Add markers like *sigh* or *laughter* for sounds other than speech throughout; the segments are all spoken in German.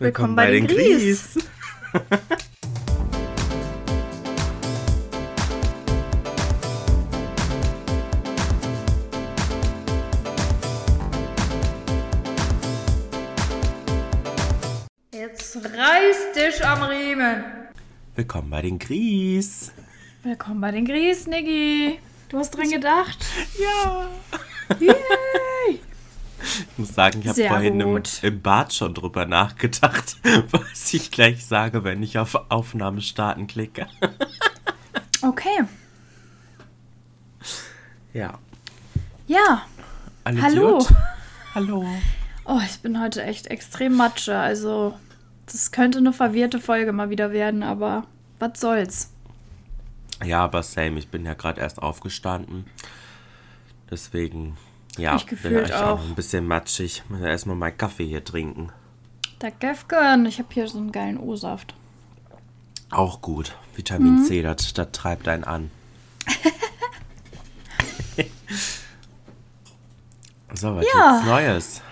Willkommen, bei, den Gries. Jetzt reiß dich am Riemen. Willkommen bei den Gries. Willkommen bei den Gries, Niggi. Du hast dran gedacht. Ja. Yay! Ich muss sagen, ich habe vorhin im, im Bad schon drüber nachgedacht, *laughs* was ich gleich sage, wenn ich auf Aufnahme starten klicke. Okay. Ja. Ja. Alles Hallo. gut? *laughs* Hallo. Oh, ich bin heute echt extrem matsche. Also, das könnte eine verwirrte Folge mal wieder werden, aber was soll's. Ja, aber same, ich bin ja gerade erst aufgestanden. Deswegen, ja, Ich bin auch. ein bisschen matschig. Muss ja erstmal meinen Kaffee hier trinken. Der Gefgen. Ich habe hier so einen geilen O-Saft. Auch gut. Vitamin Mhm. C, das, das treibt einen an. *laughs* so, was Ja. gibt's Neues?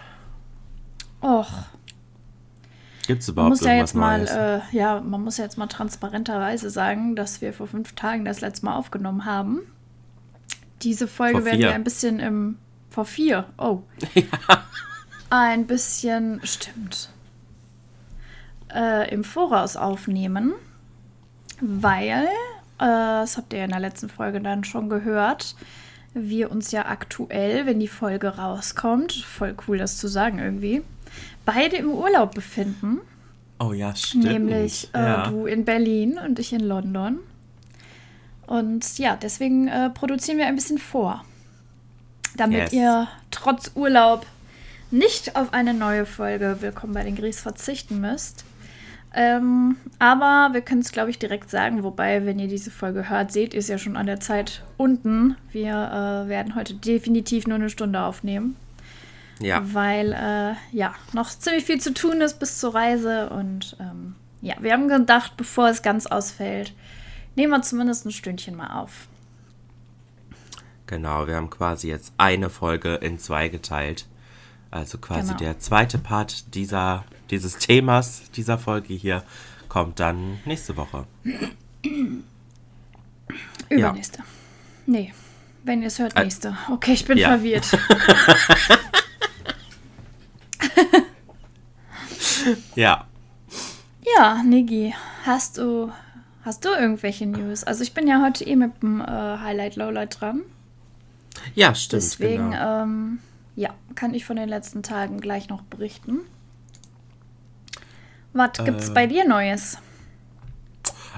Och, Gibt's man überhaupt muss ja jetzt mal, Neues? äh, ja, man muss ja jetzt mal transparenterweise sagen, dass wir vor fünf Tagen das letzte Mal aufgenommen haben. Diese Folge werden wir ein bisschen im, vor vier, oh, ein bisschen, stimmt, äh, im Voraus aufnehmen, weil, äh, das habt ihr ja in der letzten Folge dann schon gehört, wir uns ja aktuell, wenn die Folge rauskommt, voll cool das zu sagen irgendwie, beide im Urlaub befinden. oh ja, stimmt. Nämlich äh, ja. du in Berlin und ich in London. Und ja, deswegen äh, produzieren wir ein bisschen vor. Damit Yes. ihr trotz Urlaub nicht auf eine neue Folge Willkommen bei den Gries verzichten müsst. Ähm, aber wir können es, glaube ich, direkt sagen. Wobei, wenn ihr diese Folge hört, seht ihr es ja schon an der Zeit unten. Wir äh, werden heute definitiv nur eine Stunde aufnehmen ja. weil äh, ja noch ziemlich viel zu tun ist bis zur Reise und ähm, ja, wir haben gedacht, bevor es ganz ausfällt, nehmen wir zumindest ein Stündchen mal auf. Genau, wir haben quasi jetzt eine Folge in zwei geteilt. Also quasi Genau. der zweite Part dieser, dieses Themas, dieser Folge hier, kommt dann nächste Woche. Übernächste. Nee, wenn ihr es hört, Ä- nächste. Okay, ich bin ja. verwirrt. *laughs* Ja. ja, Niggi, hast du, hast du irgendwelche News? Also ich bin ja heute eh mit dem äh, Highlight Lowlight dran. Ja, stimmt. Deswegen, genau. ähm, ja, kann ich von den letzten Tagen gleich noch berichten. Was gibt's Äh. bei dir Neues?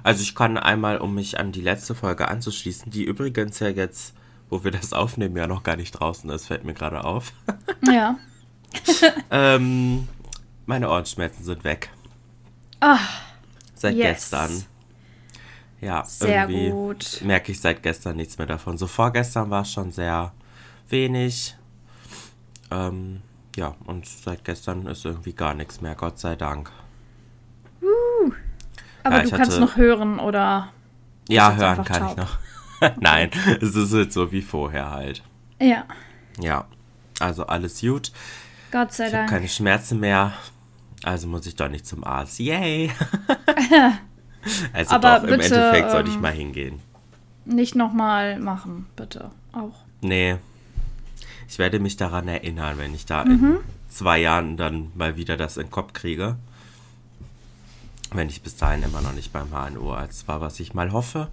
Also ich kann einmal, um mich an die letzte Folge anzuschließen, die übrigens ja jetzt, wo wir das aufnehmen, ja noch gar nicht draußen ist, fällt mir gerade auf. *laughs* Ja. *laughs* ähm, meine Ohrenschmerzen sind weg. Ah, Seit Yes. gestern. Ja, Sehr irgendwie gut. merke ich seit gestern nichts mehr davon. So vorgestern war es schon sehr wenig. Ähm, ja, und seit gestern ist irgendwie gar nichts mehr, Gott sei Dank. aber Ja, du ich kannst hatte- noch hören oder. Ja, hören kann ich taub? noch. *laughs* Nein, es ist jetzt so wie vorher halt. Ja, Ja, also alles gut. Gott sei Ich habe Dank. keine Schmerzen mehr. Also muss ich doch nicht zum Arzt. Yay! *laughs* *laughs* also Aber doch, im bitte, Endeffekt sollte ich ähm, mal hingehen. Nicht nochmal machen, bitte. Auch. Nee. Ich werde mich daran erinnern, wenn ich da Mhm. in zwei Jahren dann mal wieder das in den Kopf kriege. Wenn ich bis dahin immer noch nicht beim HNO-Arzt war, was ich mal hoffe.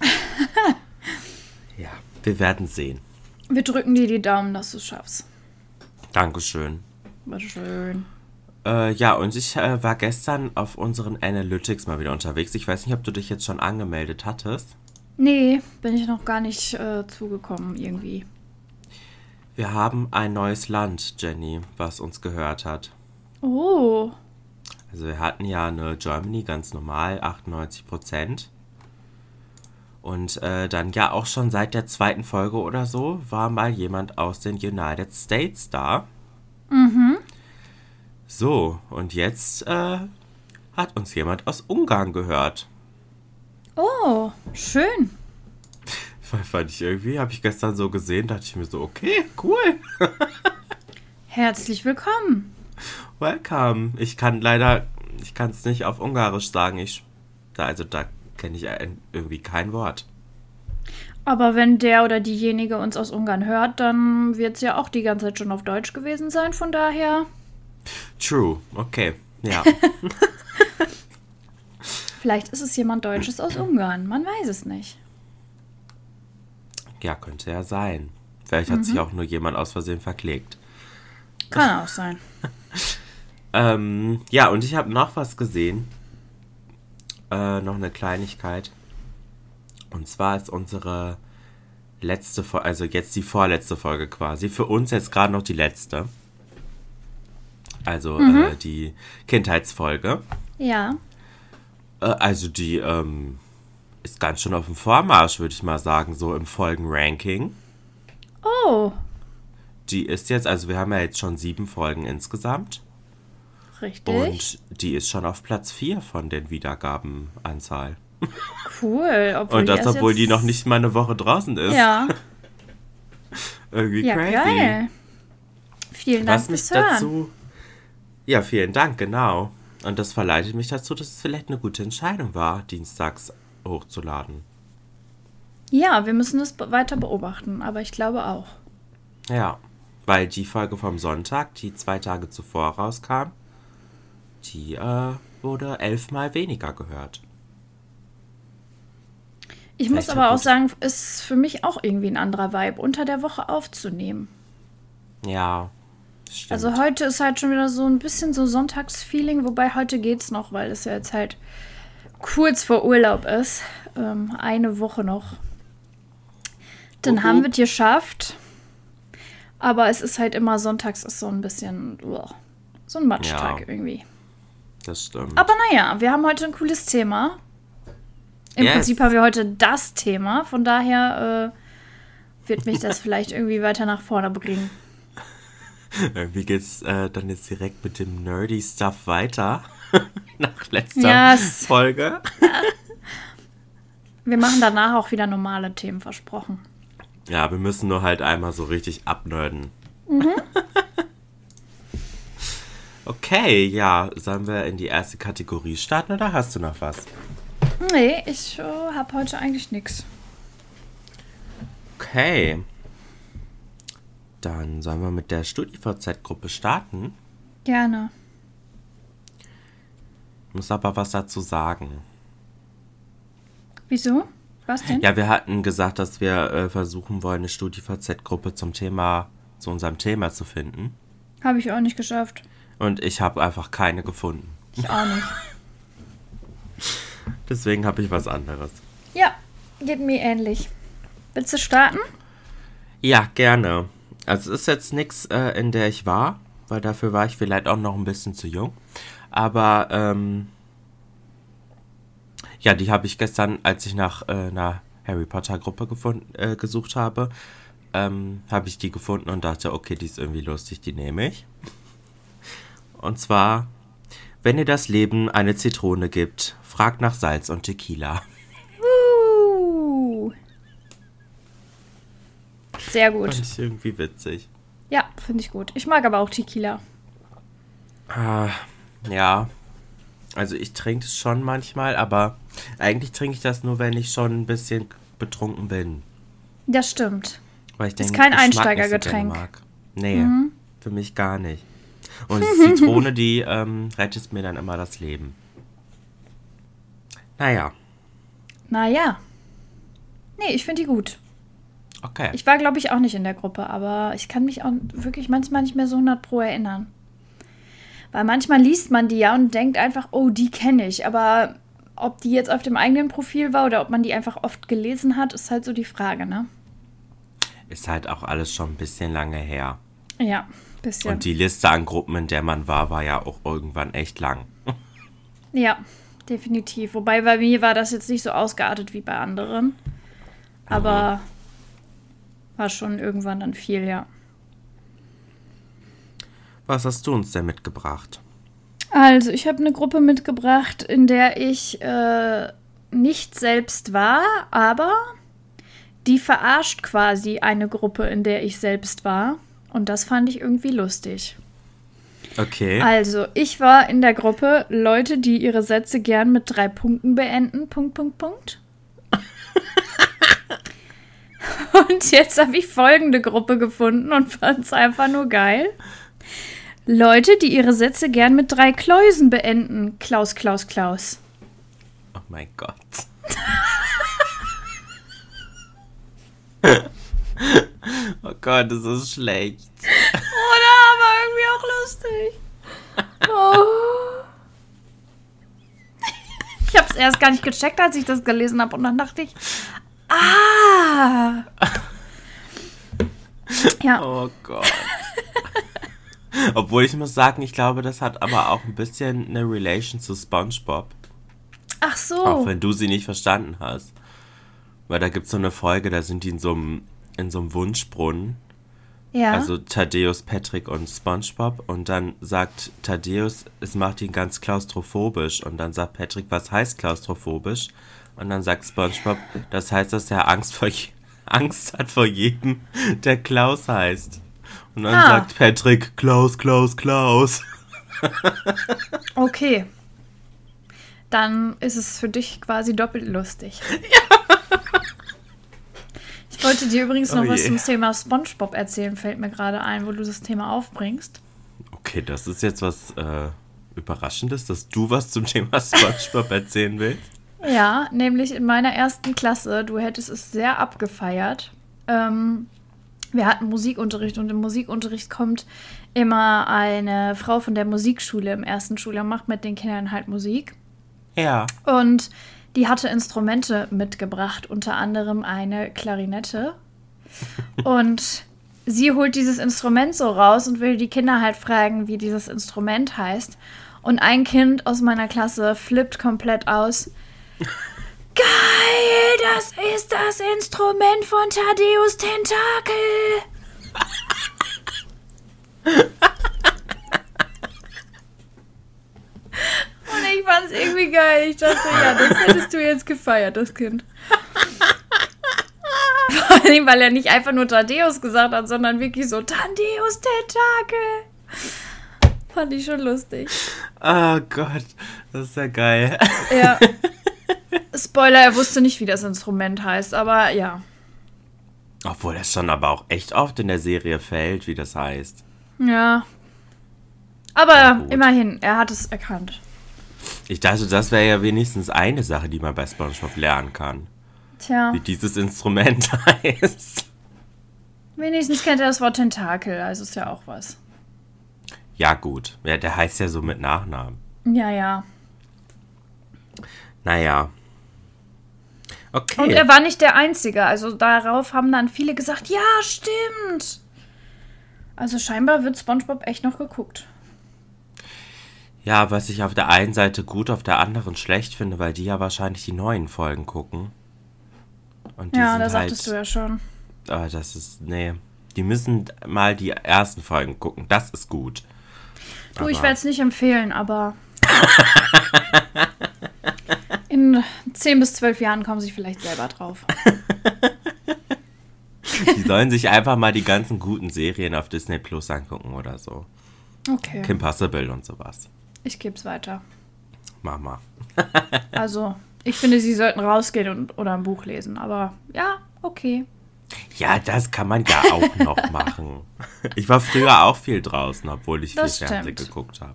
*laughs* ja, wir werden sehen. Wir drücken dir die Daumen, dass du es schaffst. Dankeschön. Bitteschön. Äh, ja, und ich äh, war gestern auf unseren Analytics mal wieder unterwegs. Ich weiß nicht, ob du dich jetzt schon angemeldet hattest. Nee, bin ich noch gar nicht äh, zugekommen irgendwie. Wir haben ein neues Land, Jenny, was uns gehört hat. Oh, Also wir hatten ja eine Germany ganz normal, 98 Prozent. Und äh, dann ja auch schon seit der zweiten Folge oder so war mal jemand aus den United States da. Mhm. So, und jetzt äh, hat uns jemand aus Ungarn gehört. oh, schön. Fand ich irgendwie, habe ich gestern so gesehen, dachte ich mir so, okay, cool. *laughs* Herzlich willkommen. Welcome. Ich kann leider, ich kann es nicht auf Ungarisch sagen. Ich, da, also da kenne ich irgendwie kein Wort. Aber wenn der oder diejenige uns aus Ungarn hört, dann wird es ja auch die ganze Zeit schon auf Deutsch gewesen sein. Von daher. True. Okay. Ja. *laughs* Vielleicht ist es jemand Deutsches aus Ungarn. Man weiß es nicht. Ja, könnte ja sein. Vielleicht hat mhm. sich auch nur jemand aus Versehen verklickt. Kann auch sein. *laughs* ähm, ja, und ich habe noch was gesehen. Äh, noch eine Kleinigkeit. Und zwar ist unsere letzte Folge, also jetzt die vorletzte Folge quasi. Für uns jetzt gerade noch die letzte. Also mhm. äh, die Kindheitsfolge. Ja. Äh, also die ähm, ist ganz schön auf dem Vormarsch, würde ich mal sagen, so im Folgenranking. Oh. Die ist jetzt, also wir haben ja jetzt schon sieben Folgen insgesamt. Richtig. Und die ist schon auf Platz vier von den Wiedergabenanzahl. Cool. Und das, obwohl die noch nicht mal eine Woche draußen ist. Ja. *laughs* Irgendwie ja, crazy. Geil. Vielen Dank Was mich dazu. Ja, vielen Dank, genau. Und das verleitet mich dazu, dass es vielleicht eine gute Entscheidung war, dienstags hochzuladen. Ja, wir müssen es weiter beobachten, aber ich glaube auch. Ja, weil die Folge vom Sonntag, die zwei Tage zuvor rauskam, die äh, wurde elfmal weniger gehört. Ich Vielleicht muss aber auch sagen, ist für mich auch irgendwie ein anderer Vibe, unter der Woche aufzunehmen. Ja. Stimmt. Also heute ist halt schon wieder so ein bisschen so Sonntagsfeeling, wobei heute geht's noch, weil es ja jetzt halt kurz vor Urlaub ist. Ähm, eine Woche noch. Dann uh -huh. haben wir es geschafft. Aber es ist halt immer sonntags ist so ein bisschen uah, so ein Matschtag ja, irgendwie. Das stimmt. Aber naja, wir haben heute ein cooles Thema. Im yes. Prinzip haben wir heute das Thema. Von daher äh, wird mich das *laughs* vielleicht irgendwie weiter nach vorne bringen. Irgendwie geht's äh, dann jetzt direkt mit dem nerdy Stuff weiter. *laughs* nach letzter yes. Folge. *laughs* wir machen danach auch wieder normale Themen, versprochen. Ja, wir müssen nur halt einmal so richtig abnörden. Mhm. *laughs* okay, ja, sollen wir in die erste Kategorie starten oder hast du noch was? Nee, ich äh, habe heute eigentlich nichts. Okay. Dann sollen wir mit der StudiVZ-Gruppe starten. Gerne. Ich muss aber was dazu sagen. Wieso? Was denn? Ja, wir hatten gesagt, dass wir äh, versuchen wollen, eine StudiVZ-Gruppe zum Thema, zu unserem Thema zu finden. Habe ich auch nicht geschafft. Und ich habe einfach keine gefunden. Ich auch nicht. *laughs* Deswegen habe ich was anderes. Ja, geht mir ähnlich. Willst du starten? Ja, gerne. Also es ist jetzt nichts, äh, in der ich war, weil dafür war ich vielleicht auch noch ein bisschen zu jung. Aber ähm, ja, die habe ich gestern, als ich nach äh, einer Harry Potter Gruppe äh, gesucht habe, ähm, habe ich die gefunden und dachte, okay, die ist irgendwie lustig, die nehme ich. Und zwar, wenn ihr das Leben eine Zitrone gibt, fragt nach Salz und Tequila. Sehr gut. Fand ich irgendwie witzig. Ja, finde ich gut. Ich mag aber auch Tequila. Ah, ja, also ich trinke es schon manchmal, aber eigentlich trinke ich das nur, wenn ich schon ein bisschen betrunken bin. Das stimmt. Weil ich denke, ist kein Einsteigergetränk. So nee, mhm. für mich gar nicht. Und die *laughs* Zitrone, die ähm, rettet mir dann immer das Leben. Naja. Naja. Nee, ich finde die gut. Okay. Ich war, glaube ich, auch nicht in der Gruppe, aber ich kann mich auch wirklich manchmal nicht mehr so 100 pro erinnern. Weil manchmal liest man die ja und denkt einfach, oh, die kenne ich. Aber ob die jetzt auf dem eigenen Profil war oder ob man die einfach oft gelesen hat, ist halt so die Frage, ne? Ist halt auch alles schon ein bisschen lange her. Ja, bisschen. Und die Liste an Gruppen, in der man war, war ja auch irgendwann echt lang. *laughs* ja, definitiv. Wobei bei mir war das jetzt nicht so ausgeartet wie bei anderen. Aber mhm. War schon irgendwann dann viel, ja. Was hast du uns denn mitgebracht? Also, ich habe eine Gruppe mitgebracht, in der ich äh, nicht selbst war, aber die verarscht quasi eine Gruppe, in der ich selbst war. Und das fand ich irgendwie lustig. Okay. Also, ich war in der Gruppe Leute, die ihre Sätze gern mit drei Punkten beenden. Punkt, Punkt, Punkt. *laughs* *laughs* und jetzt habe ich folgende Gruppe gefunden und fand es einfach nur geil. Leute, die ihre Sätze gern mit drei Kläusen beenden. Klaus, Klaus, Klaus. Oh mein Gott. *laughs* oh Gott, das ist schlecht. Oder aber irgendwie auch lustig. Oh. Ich habe es erst gar nicht gecheckt, als ich das gelesen habe. Und dann dachte ich, ah. Ja. Oh Gott. Obwohl ich muss sagen, ich glaube, das hat aber auch ein bisschen eine Relation zu SpongeBob. Ach so. Auch wenn du sie nicht verstanden hast. Weil da gibt es so eine Folge, da sind die in so einem, in so einem Wunschbrunnen. ja. Also Thaddeus, Patrick und SpongeBob. Und dann sagt Thaddeus, es macht ihn ganz klaustrophobisch. Und dann sagt Patrick, was heißt klaustrophobisch? Und dann sagt SpongeBob, das heißt, dass er Angst, vor Angst hat vor jedem, der Klaus heißt. Und dann Ah. sagt Patrick, Klaus, Klaus, Klaus. *laughs* Okay. Dann ist es für dich quasi doppelt lustig. *laughs* Ich wollte dir übrigens noch Oh was zum Thema SpongeBob erzählen, fällt mir gerade ein, wo du das Thema aufbringst. Okay, das ist jetzt was äh, Überraschendes, dass du was zum Thema SpongeBob erzählen willst. Ja, *laughs* nämlich in meiner ersten Klasse, du hättest es sehr abgefeiert. Ähm, wir hatten Musikunterricht und im Musikunterricht kommt immer eine Frau von der Musikschule im ersten Schuljahr, macht mit den Kindern halt Musik. Ja. Und die hatte Instrumente mitgebracht, unter anderem eine Klarinette. *laughs* Und sie holt dieses Instrument so raus und will die Kinder halt fragen, wie dieses Instrument heißt. Und ein Kind aus meiner Klasse flippt komplett aus. Geil, das ist das Instrument von Thaddeus Tentakel. Und ich fand es irgendwie geil. Ich dachte, ja, das hättest du jetzt gefeiert, das Kind. Vor allem, weil er nicht einfach nur Thaddeus gesagt hat, sondern wirklich so Thaddeus Tentakel. Fand ich schon lustig. Oh Gott, das ist ja geil. Ja. *laughs* Spoiler, er wusste nicht, wie das Instrument heißt, aber ja. Obwohl das schon aber auch echt oft in der Serie fällt, wie das heißt. Ja. Aber immerhin, er hat es erkannt. Ich dachte, das wäre ja wenigstens eine Sache, die man bei SpongeBob lernen kann. Tja, Wie dieses Instrument *laughs* heißt. wenigstens kennt er das Wort Tentakel, also ist ja auch was. Ja, gut. Ja, der heißt ja so mit Nachnamen. Ja, ja. Naja. Okay. Und er war nicht der Einzige. Also darauf haben dann viele gesagt, ja, stimmt. Also scheinbar wird SpongeBob echt noch geguckt. Ja, was ich auf der einen Seite gut, auf der anderen schlecht finde, weil die ja wahrscheinlich die neuen Folgen gucken. Und die Ja, sind da halt, sagtest du ja schon. Ah, das ist, nee. Die müssen mal die ersten Folgen gucken. Das ist gut. Du, ich Aber- werde es nicht empfehlen, aber *laughs* in 10 bis 12 Jahren kommen sie vielleicht selber drauf. *laughs* Die sollen sich einfach mal die ganzen guten Serien auf Disney Plus angucken oder so. Okay, Kim Possible und sowas. ich gebe es weiter. Mama. *laughs* Also, ich finde, sie sollten rausgehen und, oder ein Buch lesen, aber ja, okay. Ja, das kann man ja auch noch *laughs* machen. Ich war früher auch viel draußen, obwohl ich Das viel Fernsehen stimmt. geguckt habe.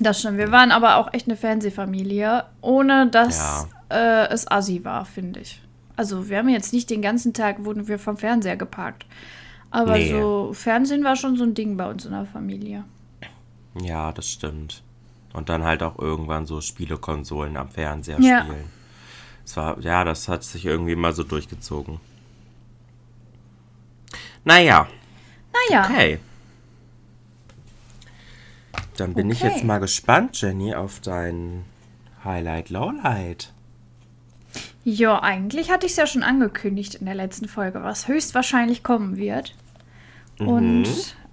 Das stimmt. Wir waren aber auch echt eine Fernsehfamilie, ohne dass äh, es assi war, finde ich. Also wir haben jetzt nicht den ganzen Tag, wurden wir vom Fernseher geparkt. Aber Nee. so Fernsehen war schon so ein Ding bei uns in der Familie. Ja, das stimmt. Und dann halt auch irgendwann so Spielekonsolen am Fernseher Ja. spielen. Das war, ja, das hat sich irgendwie mal so durchgezogen. Naja, Naja, okay. Dann bin ich Okay. jetzt mal gespannt, Jenny, auf dein Highlight, Lowlight. ja, eigentlich hatte ich es ja schon angekündigt in der letzten Folge, was höchstwahrscheinlich kommen wird. Und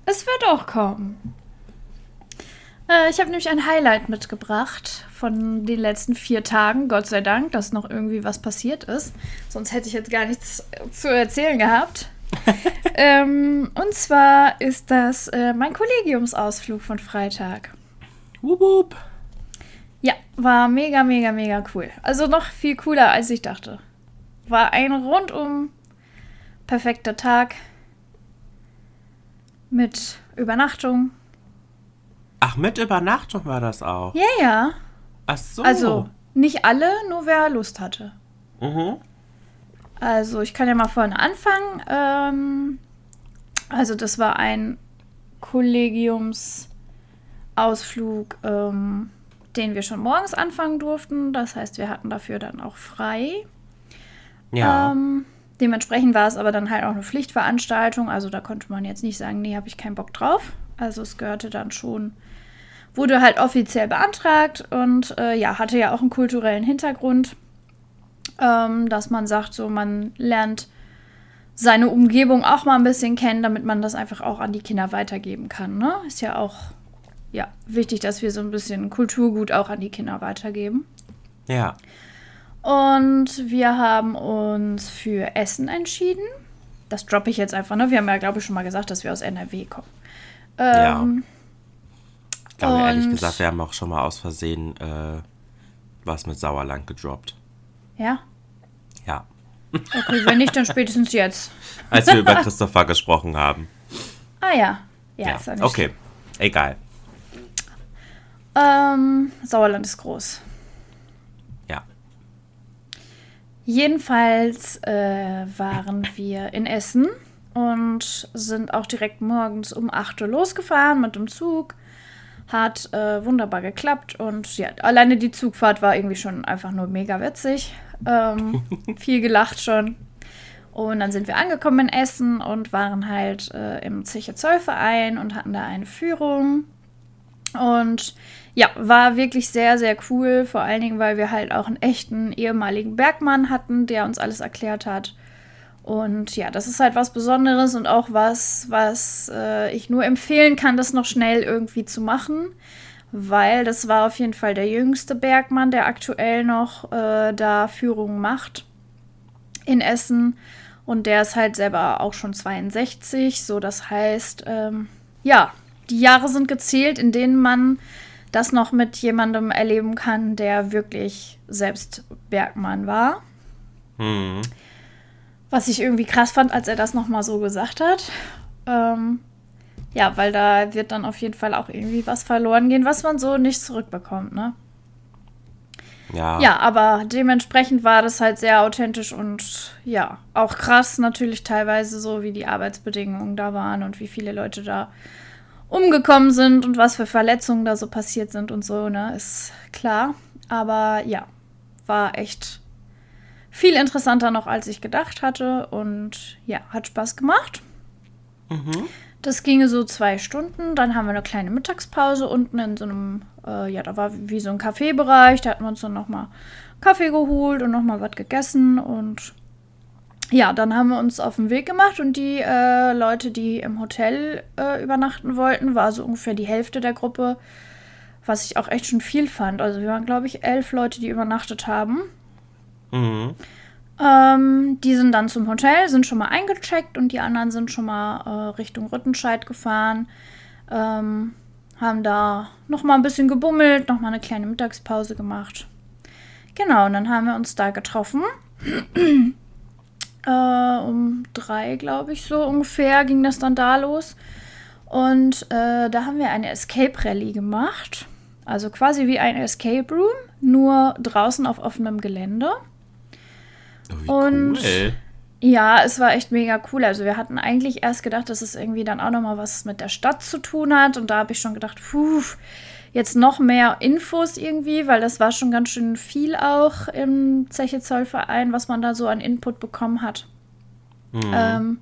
es wird auch kommen. Äh, ich habe nämlich ein Highlight mitgebracht von den letzten vier Tagen. Gott sei Dank, dass noch irgendwie was passiert ist. Sonst hätte ich jetzt gar nichts zu erzählen gehabt. *laughs* ähm, und zwar ist das äh, mein Kollegiumsausflug von Freitag. Wup, wup. Ja, war mega, mega, mega cool. Also noch viel cooler, als ich dachte. War ein rundum perfekter Tag mit Übernachtung. Ach, mit Übernachtung war das auch. Ja, ja. Ach so. Also nicht alle, nur wer Lust hatte. Mhm. Also ich kann ja mal vorne anfangen. Ähm, also das war ein Kollegiumsausflug, ähm, den wir schon morgens anfangen durften. Das heißt, wir hatten dafür dann auch frei. Ja. Ähm, dementsprechend war es aber dann halt auch eine Pflichtveranstaltung. Also da konnte man jetzt nicht sagen, nee, habe ich keinen Bock drauf. Also es gehörte dann schon, wurde halt offiziell beantragt und äh, ja, hatte ja auch einen kulturellen Hintergrund, ähm, dass man sagt, so man lernt seine Umgebung auch mal ein bisschen kennen, damit man das einfach auch an die Kinder weitergeben kann. Ne? Ist ja auch ja, wichtig, dass wir so ein bisschen Kulturgut auch an die Kinder weitergeben. ja. Und wir haben uns für Essen entschieden. Das droppe ich jetzt einfach, ne? Wir haben ja, glaube ich, schon mal gesagt, dass wir aus NRW kommen. Ähm, Ich glaube, ehrlich gesagt, wir haben auch schon mal aus Versehen äh, was mit Sauerland gedroppt. Ja, Ja. okay, wenn nicht, dann spätestens jetzt. *laughs* Als wir über Christopher gesprochen haben. Ah ja. Ja, Ja. ist ja nicht Okay. Egal. Ähm, Sauerland ist groß. Ja. Jedenfalls äh, waren wir in Essen und sind auch direkt morgens um 8 Uhr losgefahren mit dem Zug. Hat äh, wunderbar geklappt und ja, alleine die Zugfahrt war irgendwie schon einfach nur mega witzig. Ähm, *laughs* viel gelacht schon. Und dann sind wir angekommen in Essen und waren halt äh, im Zeche Zollverein und hatten da eine Führung. Und ja, war wirklich sehr, sehr cool. Vor allen Dingen, weil wir halt auch einen echten ehemaligen Bergmann hatten, der uns alles erklärt hat. Und ja, das ist halt was Besonderes und auch was, was äh, ich nur empfehlen kann, das noch schnell irgendwie zu machen. Weil das war auf jeden Fall der jüngste Bergmann, der aktuell noch äh, da Führungen macht in Essen. Und der ist halt selber auch schon 62. So, das heißt, ähm, ja, die Jahre sind gezählt, in denen man das noch mit jemandem erleben kann, der wirklich selbst Bergmann war. Hm. Was ich irgendwie krass fand, als er das nochmal so gesagt hat. Ähm, ja, weil da wird dann auf jeden Fall auch irgendwie was verloren gehen, was man so nicht zurückbekommt, ne? Ja. Ja, aber dementsprechend war das halt sehr authentisch und ja, auch krass natürlich teilweise so, wie die Arbeitsbedingungen da waren und wie viele Leute da umgekommen sind und was für Verletzungen da so passiert sind und so, ne, ist klar. Aber ja, war echt viel interessanter noch, als ich gedacht hatte und ja, hat Spaß gemacht. Mhm. Das ginge so zwei Stunden. Dann haben wir eine kleine Mittagspause unten in so einem, äh, ja, da war wie so ein Kaffeebereich. Da hatten wir uns dann nochmal Kaffee geholt und nochmal was gegessen. Und ja, dann haben wir uns auf den Weg gemacht. Und die äh, Leute, die im Hotel äh, übernachten wollten, war so ungefähr die Hälfte der Gruppe. Was ich auch echt schon viel fand. Also wir waren, glaube ich, elf Leute, die übernachtet haben. Mhm. Ähm, die sind dann zum Hotel, sind schon mal eingecheckt und die anderen sind schon mal äh, Richtung Rüttenscheid gefahren. Ähm, haben da noch mal ein bisschen gebummelt, noch mal eine kleine Mittagspause gemacht. Genau, und dann haben wir uns da getroffen. *clears throat* äh, um drei, glaube ich, so ungefähr ging das dann da los. Und äh, da haben wir eine Escape Rally gemacht. Also quasi wie ein Escape Room, nur draußen auf offenem Gelände. Oh, Und- cool. Ja, es war echt mega cool. Also wir hatten eigentlich erst gedacht, dass es irgendwie dann auch noch mal was mit der Stadt zu tun hat. Und da habe ich schon gedacht, puh, jetzt noch mehr Infos irgendwie, weil das war schon ganz schön viel auch im Zeche Zollverein, was man da so an Input bekommen hat. Mhm. Ähm,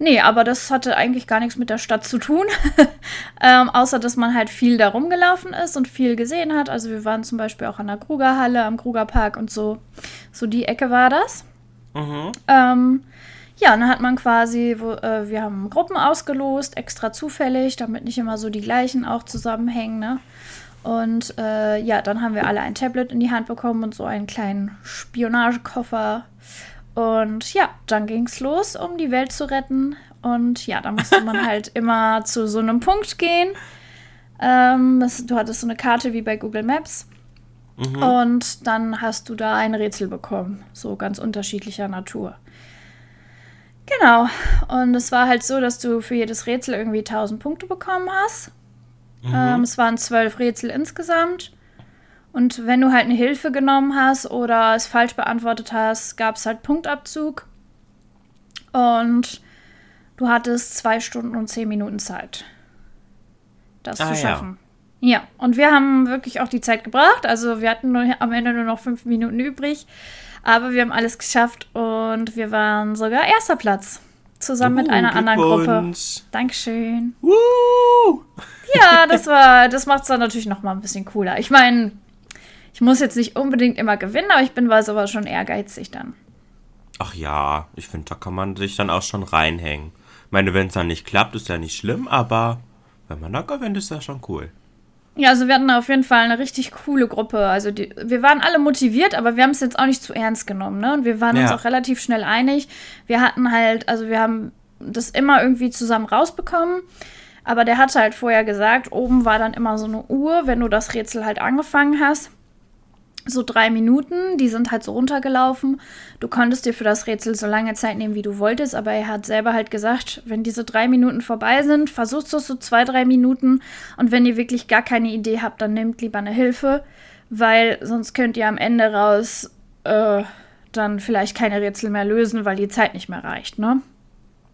nee, aber das hatte eigentlich gar nichts mit der Stadt zu tun. *laughs* ähm, außer, dass man halt viel da rumgelaufen ist und viel gesehen hat. Also wir waren zum Beispiel auch an der Krugerhalle, am Krugerpark und so. So die Ecke war das. Mhm. Ähm, ja, dann hat man quasi, wo, äh, wir haben Gruppen ausgelost, extra zufällig, damit nicht immer so die gleichen auch zusammenhängen. Ne? Und äh, ja, dann haben wir alle ein Tablet in die Hand bekommen und so einen kleinen Spionagekoffer. Und ja, dann ging es los, um die Welt zu retten. Und ja, da musste man *laughs* halt immer zu so einem Punkt gehen. Ähm, das, du hattest so eine Karte wie bei Google Maps. Mhm. Und dann hast du da ein Rätsel bekommen. So ganz unterschiedlicher Natur. Genau. Und es war halt so, dass du für jedes Rätsel irgendwie 1000 Punkte bekommen hast. Mhm. Ähm, es waren zwölf Rätsel insgesamt. Und wenn du halt eine Hilfe genommen hast oder es falsch beantwortet hast, gab es halt Punktabzug. Und du hattest zwei Stunden und zehn Minuten Zeit, das ah, zu schaffen. Ja. ja, und wir haben wirklich auch die Zeit gebracht. Also wir hatten nur, am Ende nur noch fünf Minuten übrig. Aber wir haben alles geschafft und wir waren sogar erster Platz. Zusammen uh, mit einer anderen Gruppe. Dankeschön. Uh. Ja, das war, das macht es dann natürlich noch mal ein bisschen cooler. Ich meine, ich muss jetzt nicht unbedingt immer gewinnen, aber ich bin bei sowas schon ehrgeizig dann. Ach ja, ich finde, da kann man sich dann auch schon reinhängen. Ich meine, wenn es dann nicht klappt, ist ja nicht schlimm, aber wenn man da gewinnt, ist das schon cool. Ja, also wir hatten auf jeden Fall eine richtig coole Gruppe. Also die, wir waren alle motiviert, aber wir haben es jetzt auch nicht zu ernst genommen, ne? Und wir waren ja. uns auch relativ schnell einig. Wir hatten halt, also wir haben das immer irgendwie zusammen rausbekommen. Aber der hatte halt vorher gesagt, oben war dann immer so eine Uhr, wenn du das Rätsel halt angefangen hast so drei Minuten, die sind halt so runtergelaufen. Du konntest dir für das Rätsel so lange Zeit nehmen, wie du wolltest, aber er hat selber halt gesagt, wenn diese drei Minuten vorbei sind, versuchst du es so zwei, drei Minuten und wenn ihr wirklich gar keine Idee habt, dann nehmt lieber eine Hilfe, weil sonst könnt ihr am Ende raus äh, dann vielleicht keine Rätsel mehr lösen, weil die Zeit nicht mehr reicht, ne?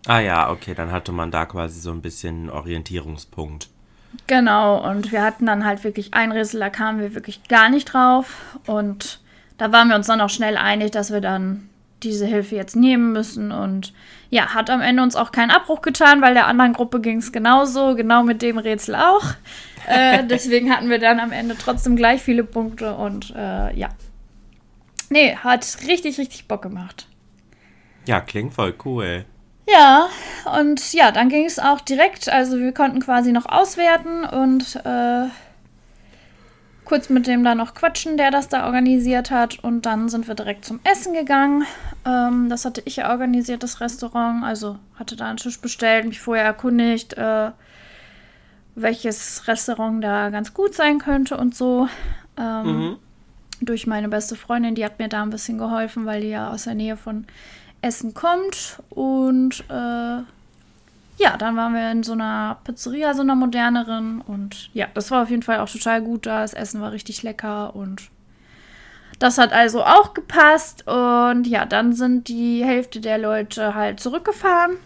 Ah ja, okay, dann hatte man da quasi so ein bisschen Orientierungspunkt. Genau, und wir hatten dann halt wirklich ein Rätsel, da kamen wir wirklich gar nicht drauf. Und da waren wir uns dann auch schnell einig, dass wir dann diese Hilfe jetzt nehmen müssen. Und ja, hat am Ende uns auch keinen Abbruch getan, weil der anderen Gruppe ging es genauso, genau mit dem Rätsel auch. *laughs* Äh, deswegen hatten wir dann am Ende trotzdem gleich viele Punkte und äh, ja. Nee, hat richtig, richtig Bock gemacht. Ja, klingt voll cool. Ja, und ja, dann ging es auch direkt. Also wir konnten quasi noch auswerten und äh, kurz mit dem da noch quatschen, der das da organisiert hat. Und dann sind wir direkt zum Essen gegangen. Ähm, das hatte ich ja organisiert, das Restaurant. Also hatte da einen Tisch bestellt, mich vorher erkundigt, äh, welches Restaurant da ganz gut sein könnte und so. Ähm, mhm. Durch meine beste Freundin, die hat mir da ein bisschen geholfen, weil die ja aus der Nähe von Essen kommt. Und äh, ja, dann waren wir in so einer Pizzeria, so einer moderneren. Und ja, das war auf jeden Fall auch total gut da. Das Essen war richtig lecker und das hat also auch gepasst. Und ja, dann sind die Hälfte der Leute halt zurückgefahren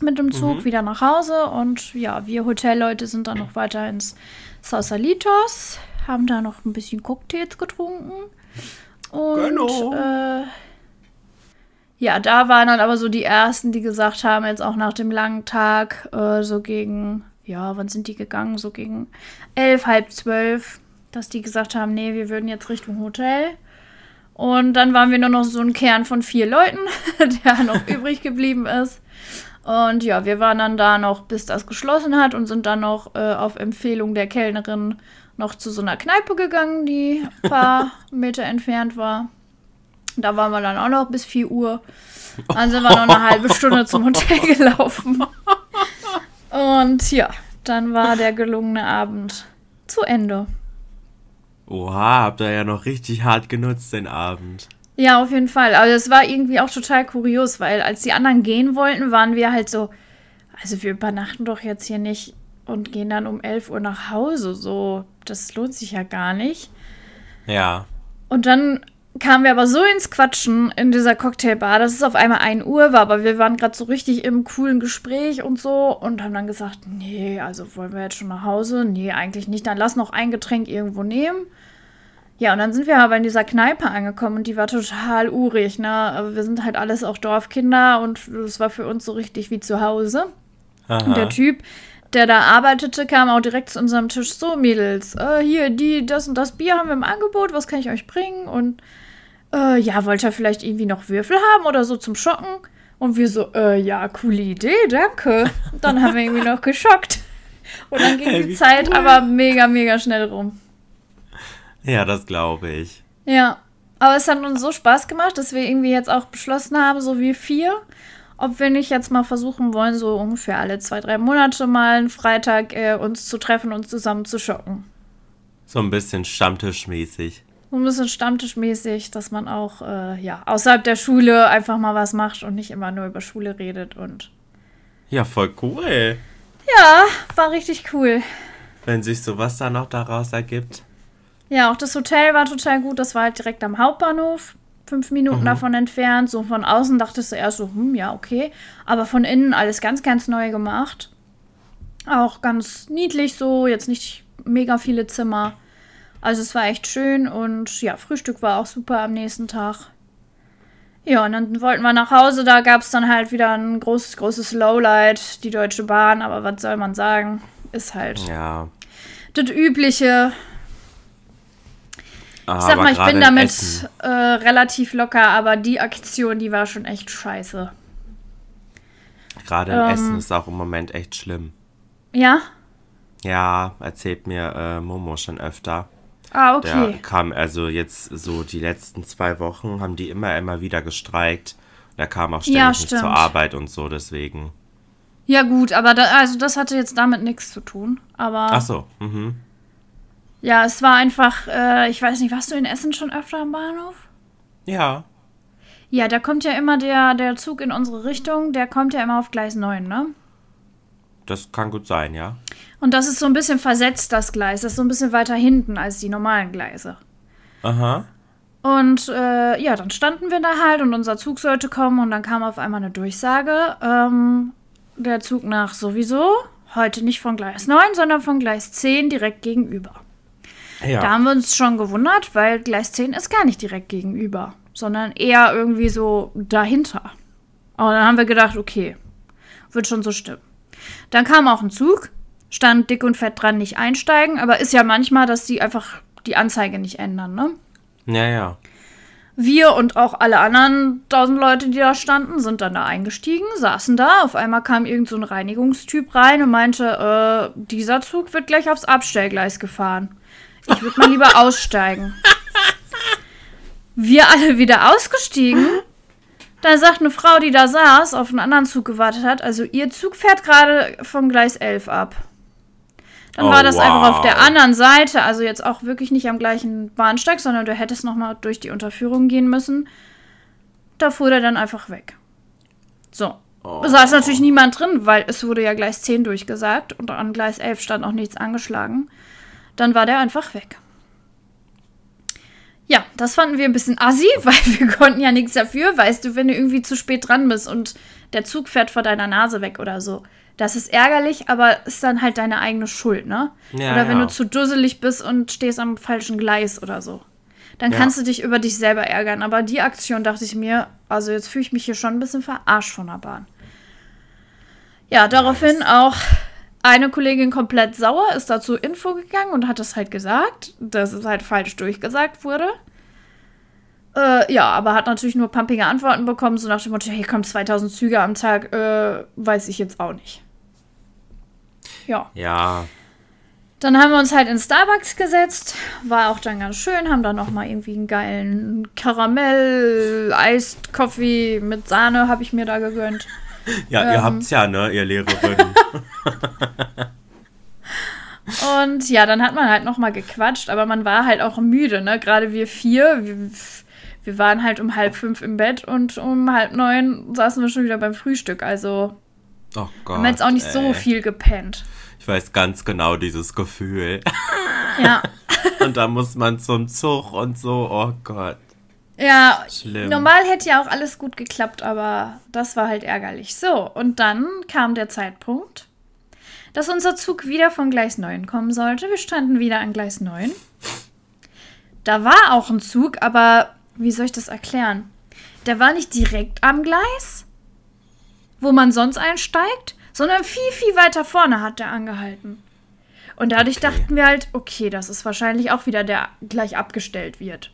mit dem Zug mhm. wieder nach Hause. Und ja, wir Hotelleute sind dann noch weiter ins Sausalitos, haben da noch ein bisschen Cocktails getrunken. Und genau. äh, ja, da waren dann aber so die ersten, die gesagt haben, jetzt auch nach dem langen Tag, äh, so gegen, ja, wann sind die gegangen? So gegen elf, halb zwölf, dass die gesagt haben, nee, wir würden jetzt Richtung Hotel. Und dann waren wir nur noch so ein Kern von vier Leuten, *laughs* der noch *laughs* übrig geblieben ist. Und ja, wir waren dann da noch, bis das geschlossen hat und sind dann noch äh, auf Empfehlung der Kellnerin noch zu so einer Kneipe gegangen, die ein paar *laughs* Meter entfernt war. Da waren wir dann auch noch bis 4 Uhr. Dann sind wir noch eine halbe Stunde zum Hotel *laughs* gelaufen. Und ja, dann war der gelungene Abend zu Ende. Oha, habt ihr ja noch richtig hart genutzt den Abend. Ja, auf jeden Fall. Aber es war irgendwie auch total kurios, weil als die anderen gehen wollten, waren wir halt so, also wir übernachten doch jetzt hier nicht und gehen dann um 11 Uhr nach Hause. So, das lohnt sich ja gar nicht. Ja. Und dann kamen wir aber so ins Quatschen in dieser Cocktailbar, dass es auf einmal 1 Uhr war, aber wir waren gerade so richtig im coolen Gespräch und so und haben dann gesagt, nee, also wollen wir jetzt schon nach Hause? Nee, eigentlich nicht, dann lass noch ein Getränk irgendwo nehmen. Ja, und dann sind wir aber in dieser Kneipe angekommen und die war total urig, ne? Aber wir sind halt alles auch Dorfkinder und das war für uns so richtig wie zu Hause. Aha. Und der Typ, der da arbeitete, kam auch direkt zu unserem Tisch. So, Mädels, äh, hier, die, das und das Bier haben wir im Angebot, was kann ich euch bringen? Und äh, ja, wollt ihr vielleicht irgendwie noch Würfel haben oder so zum Schocken? Und wir so, äh, ja, coole Idee, danke. Und dann haben wir irgendwie noch geschockt. *laughs* Und dann ging die Zeit aber mega, mega schnell rum. Ja, das glaube ich. Ja. Aber es hat uns so Spaß gemacht, dass wir irgendwie jetzt auch beschlossen haben, so wie vier, ob wir nicht jetzt mal versuchen wollen, so ungefähr alle zwei, drei Monate mal einen Freitag äh, uns zu treffen und zusammen zu schocken. So ein bisschen Stammtischmäßig. So ein bisschen Stammtischmäßig, dass man auch äh, ja, außerhalb der Schule einfach mal was macht und nicht immer nur über Schule redet und. Ja, voll cool. Ja, war richtig cool. Wenn sich sowas dann noch daraus ergibt. Ja, auch das Hotel war total gut. Das war halt direkt am Hauptbahnhof. Fünf Minuten Mhm. davon entfernt. So von außen dachtest du erst so, hm, ja, okay. Aber von innen alles ganz, ganz neu gemacht. Auch ganz niedlich so. Jetzt nicht mega viele Zimmer. Also es war echt schön. Und ja, Frühstück war auch super am nächsten Tag. Ja, und dann wollten wir nach Hause. Da gab es dann halt wieder ein großes, großes Lowlight. Die Deutsche Bahn. Aber was soll man sagen? Ist halt Ja. das Übliche. Aber Ich sag mal, ich bin in damit äh, relativ locker, aber die Aktion, die war schon echt scheiße. Gerade in ähm, Essen ist auch im Moment echt schlimm. Ja? Ja, erzählt mir äh, Momo schon öfter. Ah, okay. kam also jetzt so die letzten zwei Wochen, haben die immer, immer wieder gestreikt. Der kam auch ständig Ja, nicht zur. Arbeit und so, deswegen. Ja, gut, aber da, also das hatte jetzt damit nichts zu tun. Aber Ach so, mhm. ja, es war einfach, äh, ich weiß nicht, warst du in Essen schon öfter am Bahnhof? Ja. Ja, da kommt ja immer der, der Zug in unsere Richtung, der kommt ja immer auf Gleis 9, ne? Das kann gut sein, ja. Und das ist so ein bisschen versetzt, das Gleis. Das ist so ein bisschen weiter hinten als die normalen Gleise. Aha. Und äh, ja, dann standen wir da halt und unser Zug sollte kommen und dann kam auf einmal eine Durchsage. Ähm, der Zug nach sowieso, heute nicht von Gleis 9, sondern von Gleis 10 direkt gegenüber. Ja. Da haben wir uns schon gewundert, weil Gleis 10 ist gar nicht direkt gegenüber, sondern eher irgendwie so dahinter. Aber dann haben wir gedacht, okay, wird schon so stimmen. Dann kam auch ein Zug, stand dick und fett dran, nicht einsteigen, aber ist ja manchmal, dass die einfach die Anzeige nicht ändern, ne? ja, ja. Wir und auch alle anderen tausend Leute, die da standen, sind dann da eingestiegen, saßen da. Auf einmal kam irgend so ein Reinigungstyp rein und meinte, äh, dieser Zug wird gleich aufs Abstellgleis gefahren. Ich würde mal lieber *laughs* aussteigen. Wir alle wieder ausgestiegen. Dann sagt eine Frau, die da saß, auf einen anderen Zug gewartet hat, also ihr Zug fährt gerade vom Gleis 11 ab. Dann Oh, war das einfach auf der wow. anderen Seite, also jetzt auch wirklich nicht am gleichen Bahnsteig, sondern du hättest nochmal durch die Unterführung gehen müssen. Da fuhr der dann einfach weg. So. Oh. Da saß natürlich niemand drin, weil es wurde ja Gleis 10 durchgesagt und an Gleis 11 stand auch nichts angeschlagen. Dann war der einfach weg. Ja, das fanden wir ein bisschen assi, *laughs* weil wir konnten ja nichts dafür. Weißt du, wenn du irgendwie zu spät dran bist und der Zug fährt vor deiner Nase weg oder so. Das ist ärgerlich, aber ist dann halt deine eigene Schuld, ne? Ja, oder wenn ja. du zu dusselig bist und stehst am falschen Gleis oder so. Dann Ja. kannst du dich über dich selber ärgern. Aber die Aktion dachte ich mir, also jetzt fühle ich mich hier schon ein bisschen verarscht von der Bahn. Ja, daraufhin auch eine Kollegin komplett sauer, ist dazu Info gegangen und hat das halt gesagt, dass es halt falsch durchgesagt wurde. Äh, ja, aber hat natürlich nur pumpige Antworten bekommen, so nach dem Motto, hier kommen 2000 Züge am Tag, äh, weiß ich jetzt auch nicht. Ja, Ja. dann haben wir uns halt in Starbucks gesetzt, war auch dann ganz schön, haben dann noch mal irgendwie einen geilen Karamell, Iced Coffee mit Sahne habe ich mir da gegönnt. *laughs* Ja, ihr Ähm. habt's ja, ne, ihr Lehrerin. *laughs* Und ja, dann hat man halt noch mal gequatscht, aber man war halt auch müde, ne? Gerade wir vier, wir, wir waren halt um halb fünf im Bett und um halb neun saßen wir schon wieder beim Frühstück. Also Oh Gott. haben wir jetzt auch nicht so ey. viel gepennt. Ich weiß ganz genau dieses Gefühl. Ja, *laughs* Und da muss man zum Zug und so, oh Gott. Ja. Schlimm. Normal hätte ja auch alles gut geklappt, aber das war halt ärgerlich. So, und dann kam der Zeitpunkt, dass unser Zug wieder von Gleis 9 kommen sollte. Wir standen wieder an Gleis 9. Da war auch ein Zug, aber wie soll ich das erklären? Der war nicht direkt am Gleis, wo man sonst einsteigt, sondern viel, viel weiter vorne hat der angehalten. Und dadurch Okay. dachten wir halt, okay, das ist wahrscheinlich auch wieder der gleich abgestellt wird.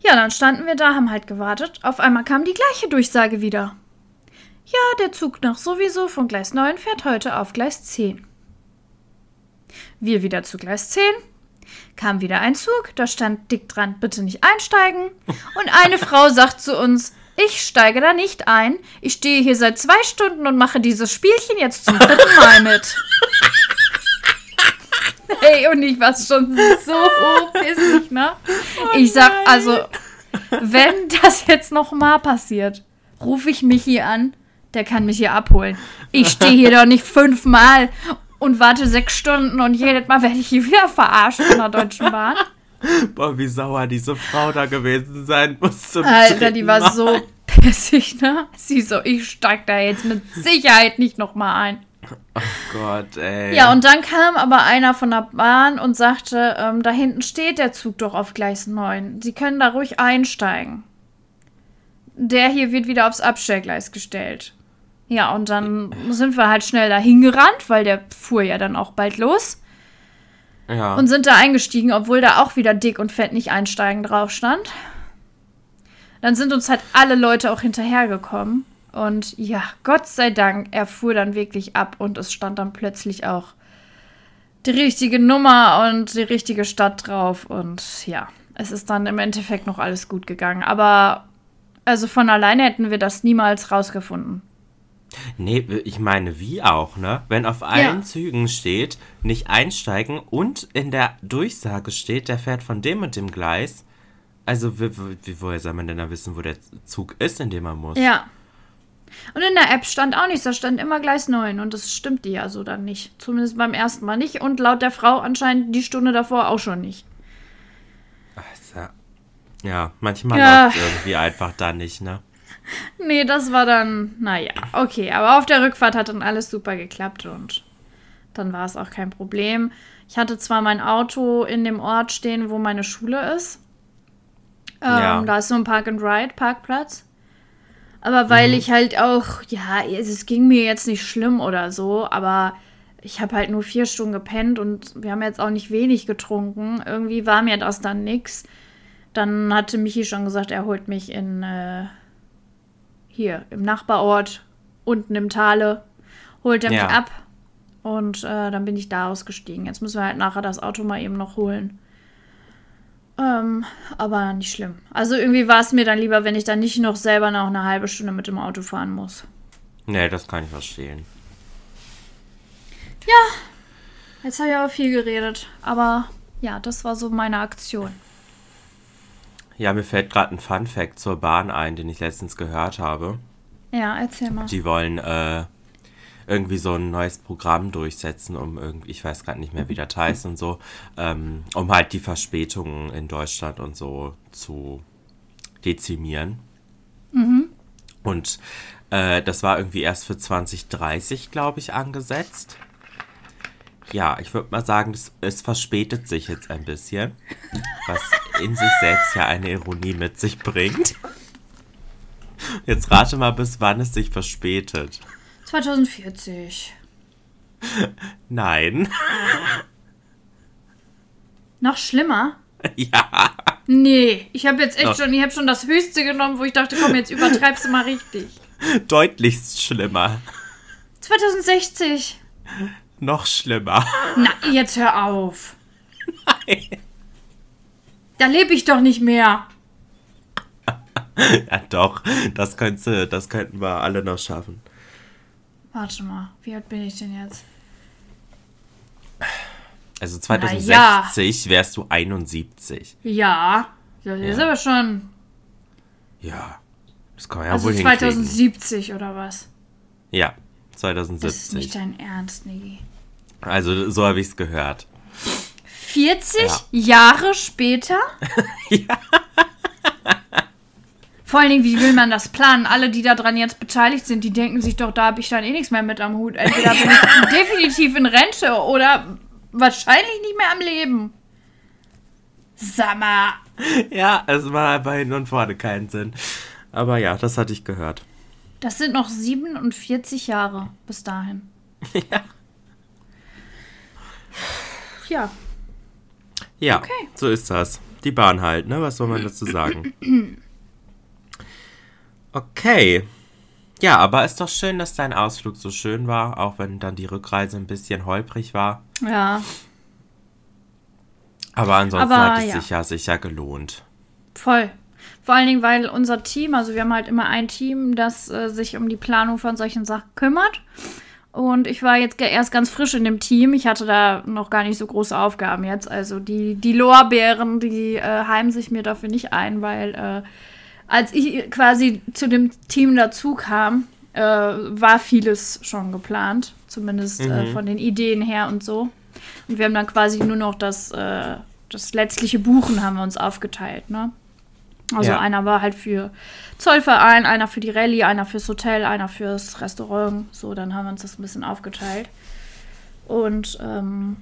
Ja, dann standen wir da, haben halt gewartet. Auf einmal kam die gleiche Durchsage wieder. Ja, der Zug nach sowieso von Gleis 9 fährt heute auf Gleis 10. Wir wieder zu Gleis 10. kam wieder ein Zug, da stand dick dran, bitte nicht einsteigen. Und eine *laughs* Frau sagt zu uns, ich steige da nicht ein. Ich stehe hier seit zwei Stunden und mache dieses Spielchen jetzt zum dritten Mal mit. *laughs* *laughs* Hey, und ich war schon so pissig, ne? ich sag, also, wenn das jetzt noch mal passiert, rufe ich mich hier an, der kann mich hier abholen. Ich stehe hier doch nicht fünfmal und warte sechs Stunden und jedes Mal werde ich hier wieder verarscht von der Deutschen Bahn. *laughs* Boah, wie sauer diese Frau da gewesen sein muss. Zum Alter, die war so pissig, ne? Sie so, ich steig da jetzt mit Sicherheit nicht noch mal ein. Gott, ey. Ja, und dann kam aber einer von der Bahn und sagte, ähm, da hinten steht der Zug doch auf Gleis 9. Sie können da ruhig einsteigen. Der hier wird wieder aufs Abstellgleis gestellt. Ja, und dann sind wir halt schnell dahin gerannt, weil der fuhr ja dann auch bald los. ja. Und sind da eingestiegen, obwohl da auch wieder dick und fett nicht einsteigen drauf stand. Dann sind uns halt alle Leute auch hinterhergekommen. Und ja, Gott sei Dank, er fuhr dann wirklich ab und es stand dann plötzlich auch die richtige Nummer und die richtige Stadt drauf. Und ja, es ist dann im Endeffekt noch alles gut gegangen. Aber also von alleine hätten wir das niemals rausgefunden. Nee, ich meine, wie auch, ne? Wenn auf allen Ja. Zügen steht, nicht einsteigen und in der Durchsage steht, der fährt von dem und dem Gleis. Also, wie, wie, woher soll man denn da wissen, wo der Zug ist, in dem man muss? Ja. Und in der App stand auch nichts, da stand immer Gleis 9 und das stimmte ja so dann nicht. Zumindest beim ersten Mal nicht und laut der Frau anscheinend die Stunde davor auch schon nicht. Also, ja, manchmal Ja. läuft irgendwie einfach da nicht, ne? Nee, das war dann, naja, okay. Aber auf der Rückfahrt hat dann alles super geklappt und dann war es auch kein Problem. Ich hatte zwar mein Auto in dem Ort stehen, wo meine Schule ist. Ähm, Ja. Da ist so ein Park-and-Ride-Parkplatz. Aber weil ich halt auch, ja, es, es ging mir jetzt nicht schlimm oder so, aber ich habe halt nur vier Stunden gepennt und wir haben jetzt auch nicht wenig getrunken. Irgendwie war mir das dann nix. Dann hatte Michi schon gesagt, er holt mich in äh, hier im Nachbarort unten im Tale, holt er Ja. mich ab und äh, dann bin ich da ausgestiegen. Jetzt müssen wir halt nachher das Auto mal eben noch holen. Ähm, aber nicht schlimm. Also irgendwie war es mir dann lieber, wenn ich dann nicht noch selber noch eine halbe Stunde mit dem Auto fahren muss. Nee, das kann ich verstehen. Jetzt habe ich aber viel geredet. Aber ja, das war so meine Aktion. Ja, mir fällt gerade ein Fun Fact zur Bahn ein, den ich letztens gehört habe. Ja, erzähl mal. Die wollen äh, irgendwie so ein neues Programm durchsetzen, um irgendwie, ich weiß gerade nicht mehr, wie das heißt und so, ähm, um halt die Verspätungen in Deutschland und so zu dezimieren. Und äh, das war irgendwie erst für 2030, glaube ich, angesetzt. Ja, ich würde mal sagen, das, es verspätet sich jetzt ein bisschen, was in sich selbst ja eine Ironie mit sich bringt. Jetzt rate mal, bis wann es sich verspätet. 2040. *laughs* Nein. *laughs* Noch schlimmer? *laughs* Ja. Nee, ich habe jetzt echt Noch- schon, ich habe schon das Höchste genommen, wo ich dachte, komm, jetzt übertreibst du mal richtig. Deutlichst schlimmer. 2060. Noch schlimmer. Na, jetzt hör auf. Da lebe ich doch nicht mehr. Ja, doch. Das, könnte, das könnten wir alle noch schaffen. Warte mal, wie alt bin ich denn jetzt? Also Na 2060 wärst du 71. Ja, das ist Ja. aber schon. Ja. Das kann man ja Also wohl hinkriegen. 2070 oder was? Ja, Das ist nicht 2070. dein Ernst, Nigi. Also so habe ich es gehört. 40 Ja. Jahre später? *laughs* Ja. Vor allen Dingen, wie will man das planen? Alle, die daran jetzt beteiligt sind, die denken sich doch, da habe ich dann eh nichts mehr mit am Hut. Entweder bin ich *laughs* definitiv in Rente oder wahrscheinlich nicht mehr am Leben. Sag mal. Ja, es einfach hin und vorne keinen Sinn. Aber ja, das hatte ich gehört. Das sind noch 47 Jahre bis dahin. *laughs* Ja. Ja. Ja, Okay. so ist das. Die Bahn halt, ne? Was soll man dazu sagen? *clears throat* Okay. Ja, aber ist doch schön, dass dein Ausflug so schön war, auch wenn dann die Rückreise ein bisschen holprig war. Ja. Aber ansonsten Aber, hat es ja. sich ja sicher gelohnt. Voll. Vor allen Dingen, weil unser Team, also wir haben halt immer ein Team, das äh, sich um die Planung von solchen Sachen kümmert. Und ich war jetzt erst ganz frisch in dem Team. Ich hatte da noch gar nicht so große Aufgaben jetzt. Also die, die Lorbeeren, die äh, heimen sich mir dafür nicht ein, weil äh, als ich quasi zu dem Team dazu kam, äh, war vieles schon geplant. Zumindest äh, von den Ideen her und so. Und wir haben dann quasi nur noch das, äh, das letztliche Buchen haben wir uns aufgeteilt, ne? Also Ja. einer war halt für Zollverein, einer für die Rallye, einer fürs Hotel, einer fürs Restaurant. So, dann haben wir uns das ein bisschen aufgeteilt. Und ähm,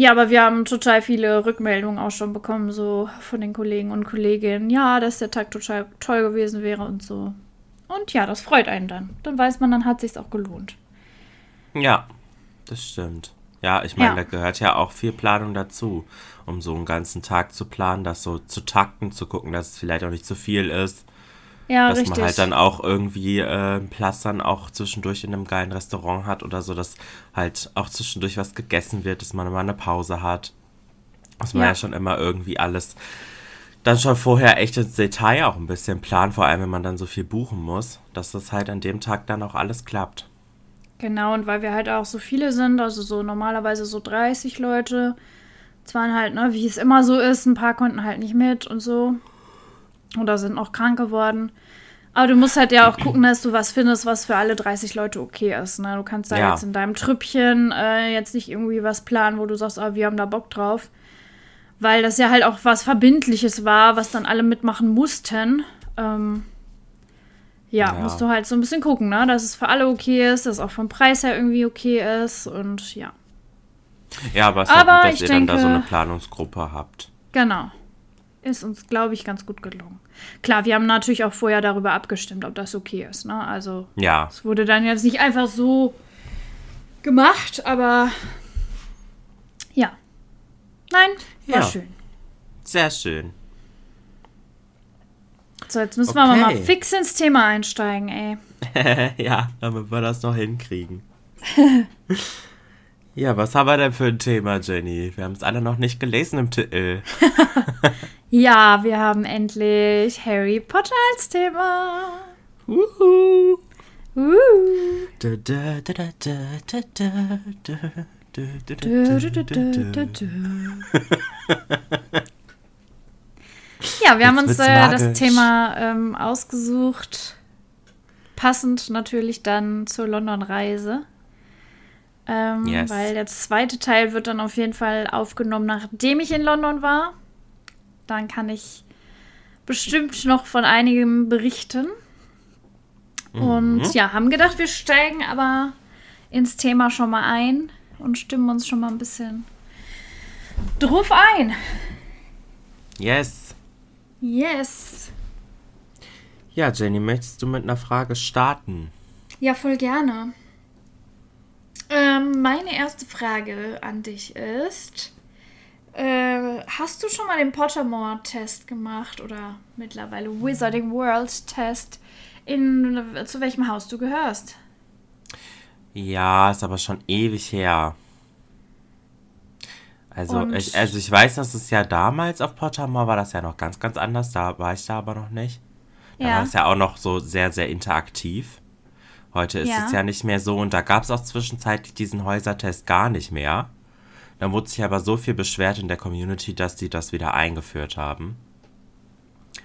ja, aber wir haben total viele Rückmeldungen auch schon bekommen, so von den Kollegen und Kolleginnen, ja, dass der Tag total toll gewesen wäre und so. Und ja, das freut einen dann. Dann weiß man, dann hat sich's auch gelohnt. Ja, das stimmt. Ja, ich meine, Ja. da gehört ja auch viel Planung dazu, um so einen ganzen Tag zu planen, das so zu takten, zu gucken, dass es vielleicht auch nicht zu viel ist. Ja, dass richtig. man halt dann auch irgendwie äh, einen Platz dann auch zwischendurch in einem geilen Restaurant hat oder so, dass halt auch zwischendurch was gegessen wird, dass man mal eine Pause hat. Dass man Ja. ja schon immer irgendwie alles dann schon vorher echt ins Detail auch ein bisschen plant, vor allem wenn man dann so viel buchen muss, dass das halt an dem Tag dann auch alles klappt. Genau, und weil wir halt auch so viele sind, also so normalerweise so 30 Leute, es waren halt, ne, wie es immer so ist, ein paar konnten halt nicht mit und so. Oder sind auch krank geworden. Aber du musst halt ja auch gucken, dass du was findest, was für alle 30 Leute okay ist. Ne? Du kannst da Ja. jetzt in deinem Trüppchen äh, jetzt nicht irgendwie was planen, wo du sagst, ah, wir haben da Bock drauf. Weil das ja halt auch was Verbindliches war, was dann alle mitmachen mussten. Ähm, ja, Ja. musst du halt so ein bisschen gucken, ne? dass es für alle okay ist, dass es auch vom Preis her irgendwie okay ist und ja. Ja, aber es ist Aber ja gut, dass ihr dann da so denke- eine Planungsgruppe habt. Genau. Ist uns, glaube ich, ganz gut gelungen. Klar, wir haben natürlich auch vorher darüber abgestimmt, ob das okay ist. Ne? Also Ja, es wurde dann jetzt nicht einfach so gemacht, aber ja. Nein, war Ja. schön. sehr schön. So, jetzt müssen wir aber mal Okay. fix ins Thema einsteigen, ey. *laughs* ja, damit wir das noch hinkriegen. *laughs* ja, was haben wir denn für ein Thema, Jenny? Wir haben es alle noch nicht gelesen im Titel. *laughs* Ja, wir haben endlich Harry Potter als Thema. Uhu. Uhu. Ja, wir haben uns äh, das Thema ähm, ausgesucht, passend natürlich dann zur London-Reise. Ähm, yes. Weil der zweite Teil wird dann auf jeden Fall aufgenommen, nachdem ich in London war. Dann kann ich bestimmt noch von einigem berichten. Und ja, haben gedacht, wir steigen aber ins Thema schon mal ein und stimmen uns schon mal ein bisschen drauf ein. Yes. Yes. Ja, Jenny, möchtest du mit einer Frage starten? Ja, voll gerne. Ähm, meine erste Frage an dich ist: äh, Hast du schon mal den Pottermore-Test gemacht oder mittlerweile Wizarding World-Test, in zu welchem Haus du gehörst? Ja, ist aber schon ewig her. Also Und- ich, also ich weiß, dass es ja damals auf Pottermore war das ja noch ganz, ganz anders. Da war ich da aber noch nicht. Da war Ja. es ja auch noch so sehr, sehr interaktiv. Heute ist Ja. es ja nicht mehr so und da gab es auch zwischenzeitlich diesen Häusertest gar nicht mehr. Dann wurde sich aber so viel beschwert in der Community, dass die das wieder eingeführt haben.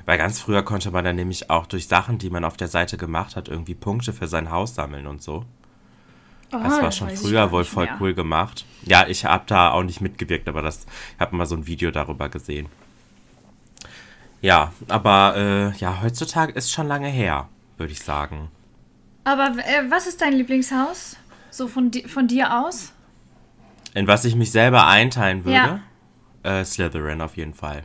Weil ganz früher konnte man dann nämlich auch durch Sachen, die man auf der Seite gemacht hat, irgendwie Punkte für sein Haus sammeln und so. Oh, Das war schon früher wohl voll cool gemacht. Ja, ich habe da auch nicht mitgewirkt, aber das ich habe mal so ein Video darüber gesehen. Ja, aber äh, ja, heutzutage ist schon lange her, würde ich sagen. Aber äh, was ist dein Lieblingshaus? So von, di von dir aus? In was ich mich selber einteilen Ja. würde? Äh, Slytherin auf jeden Fall.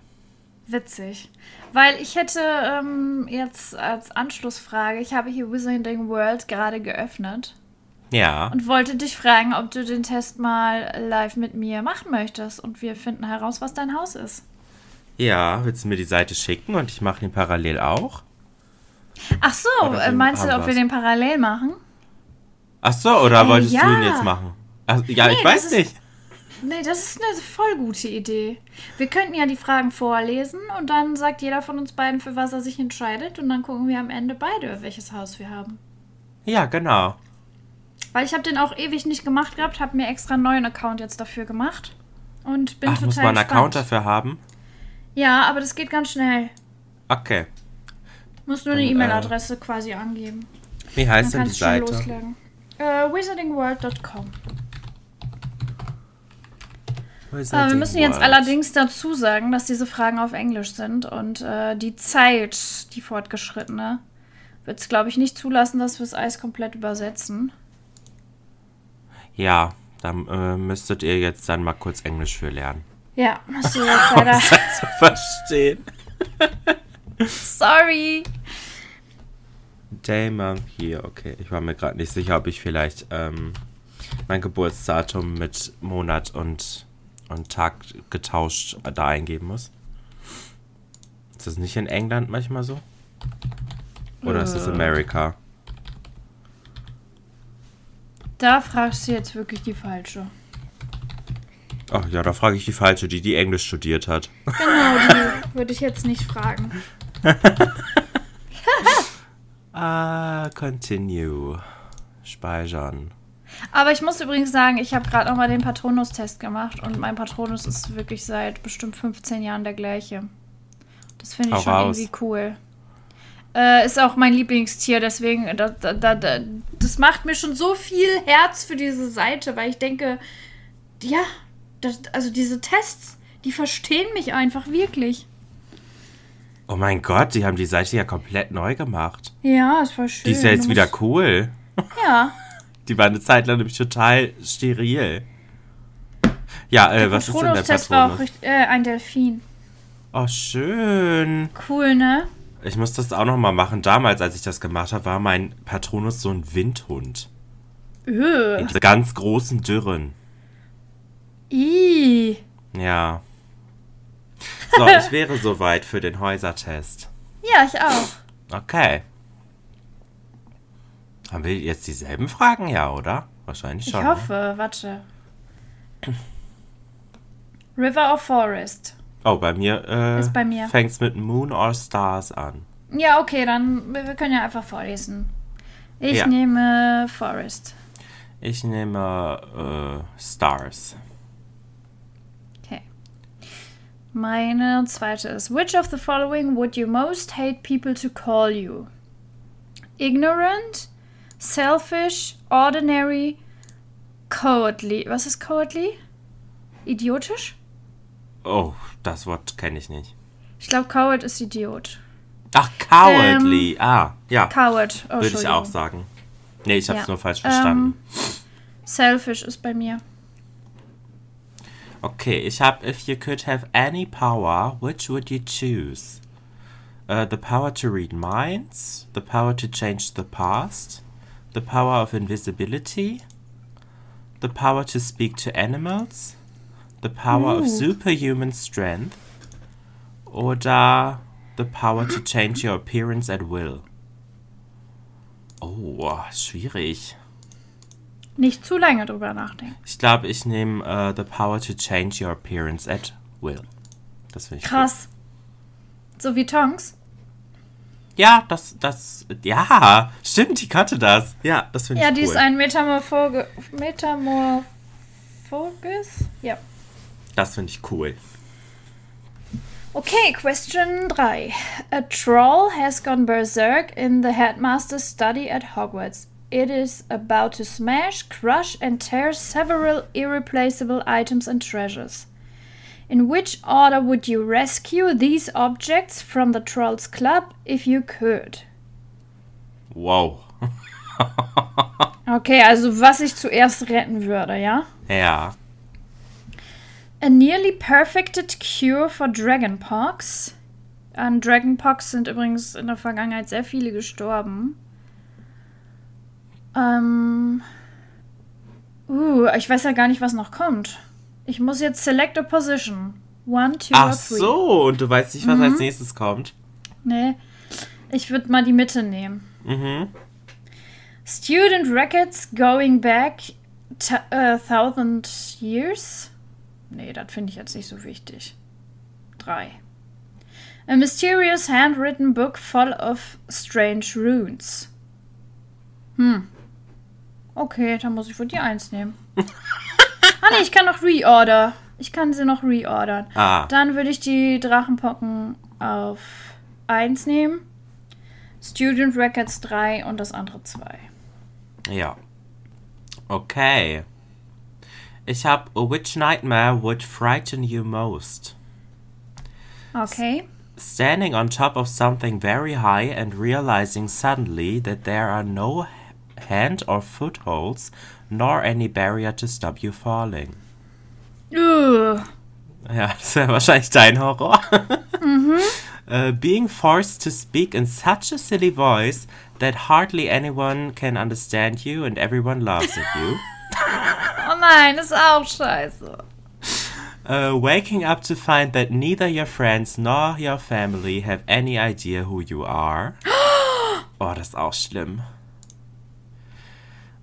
Witzig. Weil ich hätte ähm, jetzt als Anschlussfrage, ich habe hier Wizarding World gerade geöffnet Ja. und wollte dich fragen, ob du den Test mal live mit mir machen möchtest und wir finden heraus, was dein Haus ist. Ja, willst du mir die Seite schicken und ich mache den parallel auch? Ach so, Oder äh, meinst du, ob wir den parallel machen? Ach so, oder Äh, wolltest ja. du ihn jetzt machen? Ach, ja, Nee, ich weiß ist- nicht. Nee, das ist eine voll gute Idee. Wir könnten ja die Fragen vorlesen und dann sagt jeder von uns beiden, für was er sich entscheidet. Und dann gucken wir am Ende beide, welches Haus wir haben. Ja, genau. Weil ich habe den auch ewig nicht gemacht gehabt, habe mir extra einen neuen Account jetzt dafür gemacht. Und bin Ach, total muss man einen gespannt. Account dafür haben? Ja, aber das geht ganz schnell. Okay. Musst nur eine äh, E-Mail-Adresse quasi angeben. Wie Dann heißt denn die Seite? loslegen. Äh, wizardingworld.com. Äh, wir müssen jetzt allerdings dazu sagen, dass diese Fragen auf Englisch sind und äh, die Zeit, die fortgeschrittene, wird es, glaube ich, nicht zulassen, dass wir es alles komplett übersetzen. Ja, dann äh, müsstet ihr jetzt dann mal kurz Englisch für lernen. Ja, hast du jetzt *laughs* leider. Um das zu verstehen. *laughs* Sorry. Day, Month, Year. Okay, ich war mir gerade nicht sicher, ob ich vielleicht ähm, mein Geburtsdatum mit Monat und, und Tag getauscht äh, da eingeben muss. Ist das nicht in England manchmal so? Oder ist das Äh. Amerika? Da fragst du jetzt wirklich die falsche. Ach ja, da frage ich die Falsche, die die Englisch studiert hat. Genau, die *laughs* würde ich jetzt nicht fragen. *laughs* Ah, continue. Speichern. Aber ich muss übrigens sagen, ich habe gerade nochmal den Patronus-Test gemacht und mein Patronus ist wirklich seit bestimmt 15 Jahren der gleiche. Das finde ich Hau schon raus. irgendwie cool. Äh, ist auch mein Lieblingstier, deswegen, da, da, da, da, das macht mir schon so viel Herz für diese Seite, weil ich denke, ja, das, also diese Tests, die verstehen mich einfach wirklich. Oh mein Gott, die haben die Seite ja komplett neu gemacht. Ja, ist voll schön. Die ist ja jetzt wieder cool. Ja, *laughs* Die war eine Zeit lang nämlich total steril. Ja, äh, was ist denn der Patronus-Test war auch Patronus? richtig, äh, ein Delfin. Oh, schön. Cool, ne? Ich muss das auch noch mal machen. Damals, als ich das gemacht habe, war mein Patronus so ein Windhund. Öh. In diese ganz großen Dürren. Ih. Ja. So, *laughs* ich wäre soweit für den Häusertest. Ja, ich auch. Okay. Haben wir jetzt dieselben Fragen? Ja, oder? Wahrscheinlich Ich schon. ne? hoffe, warte. River or Forest? Oh, bei mir, äh, Ist bei mir. fängt's mit Moon or Stars an. Ja, okay, dann wir wir können ja einfach vorlesen. Ich Ja. nehme Forest. Ich nehme äh, Stars. Okay. Meine zweite ist: Which of the following would you most hate people to call you? Ignorant, selfish, ordinary, cowardly. Was ist cowardly? Idiotisch? Oh, das Wort kenne ich nicht. Ich glaube, coward ist Idiot. Ach, cowardly. ah, ja. Coward. Oh, Würde ich auch sagen. Nee, ich habe es Ja. nur falsch verstanden. Selfish ist bei mir. Okay, ich habe If you could have any power, which would you choose? Uh, the power to read minds, the power to change the past, the power of invisibility, the power to speak to animals, the power of Ooh. superhuman strength, oder the power to change your appearance at will. Oh, schwierig. Nicht zu lange drüber nachdenken. Ich glaube, ich nehme äh, The Power to Change Your Appearance at Will. Das finde ich Krass. So wie Tonks. Ja, das, das, ja, stimmt, die kannte das. Ja, das finde Ja, ich die cool. ist ein Metamorphoge. Metamorphoges? Ja. das finde ich cool. Okay, question 3. A troll has gone berserk in the headmaster's study at Hogwarts. It is about to smash, crush, and tear several irreplaceable items and treasures. In which order would you rescue these objects from the Trolls Club if you could? Wow. *laughs* Okay, also was ich zuerst retten würde, ja? ja. A nearly perfected cure for Dragonpox. An Dragonpox sind übrigens in der Vergangenheit sehr viele gestorben. Ähm. Uh, ich weiß ja gar nicht, was noch kommt. Ich muss jetzt select a position. One, two Ach three. so, und du weißt nicht, was Mhm. als nächstes kommt. Nee. Ich würde mal die Mitte nehmen. Mhm. Student records going back uh, thousand years. Nee, das finde ich jetzt nicht so wichtig. Drei. A mysterious handwritten book full of strange runes. Hm. Okay, dann muss ich wohl die Eins nehmen. *laughs* ah nee, ich kann noch reorder. Ich kann sie noch reordern. Ah. Dann würde ich die Drachenpocken auf 1 nehmen. Student Records 3 und das andere 2. Ja. Okay. Ich habe Which nightmare would frighten you most? Okay. Standing on top of something very high and realizing suddenly that there are no hand or footholds nor any barrier to stop you falling. Ugh. Ja, *laughs* das wäre wahrscheinlich dein Horror. Uh, *laughs* being forced to speak in such a silly voice that hardly anyone can understand you and everyone laughs at you. *laughs* Oh nein, ist auch scheiße. Uh, waking up to find that neither your friends nor your family have any idea who you are. *gasps* Oh, das ist auch schlimm.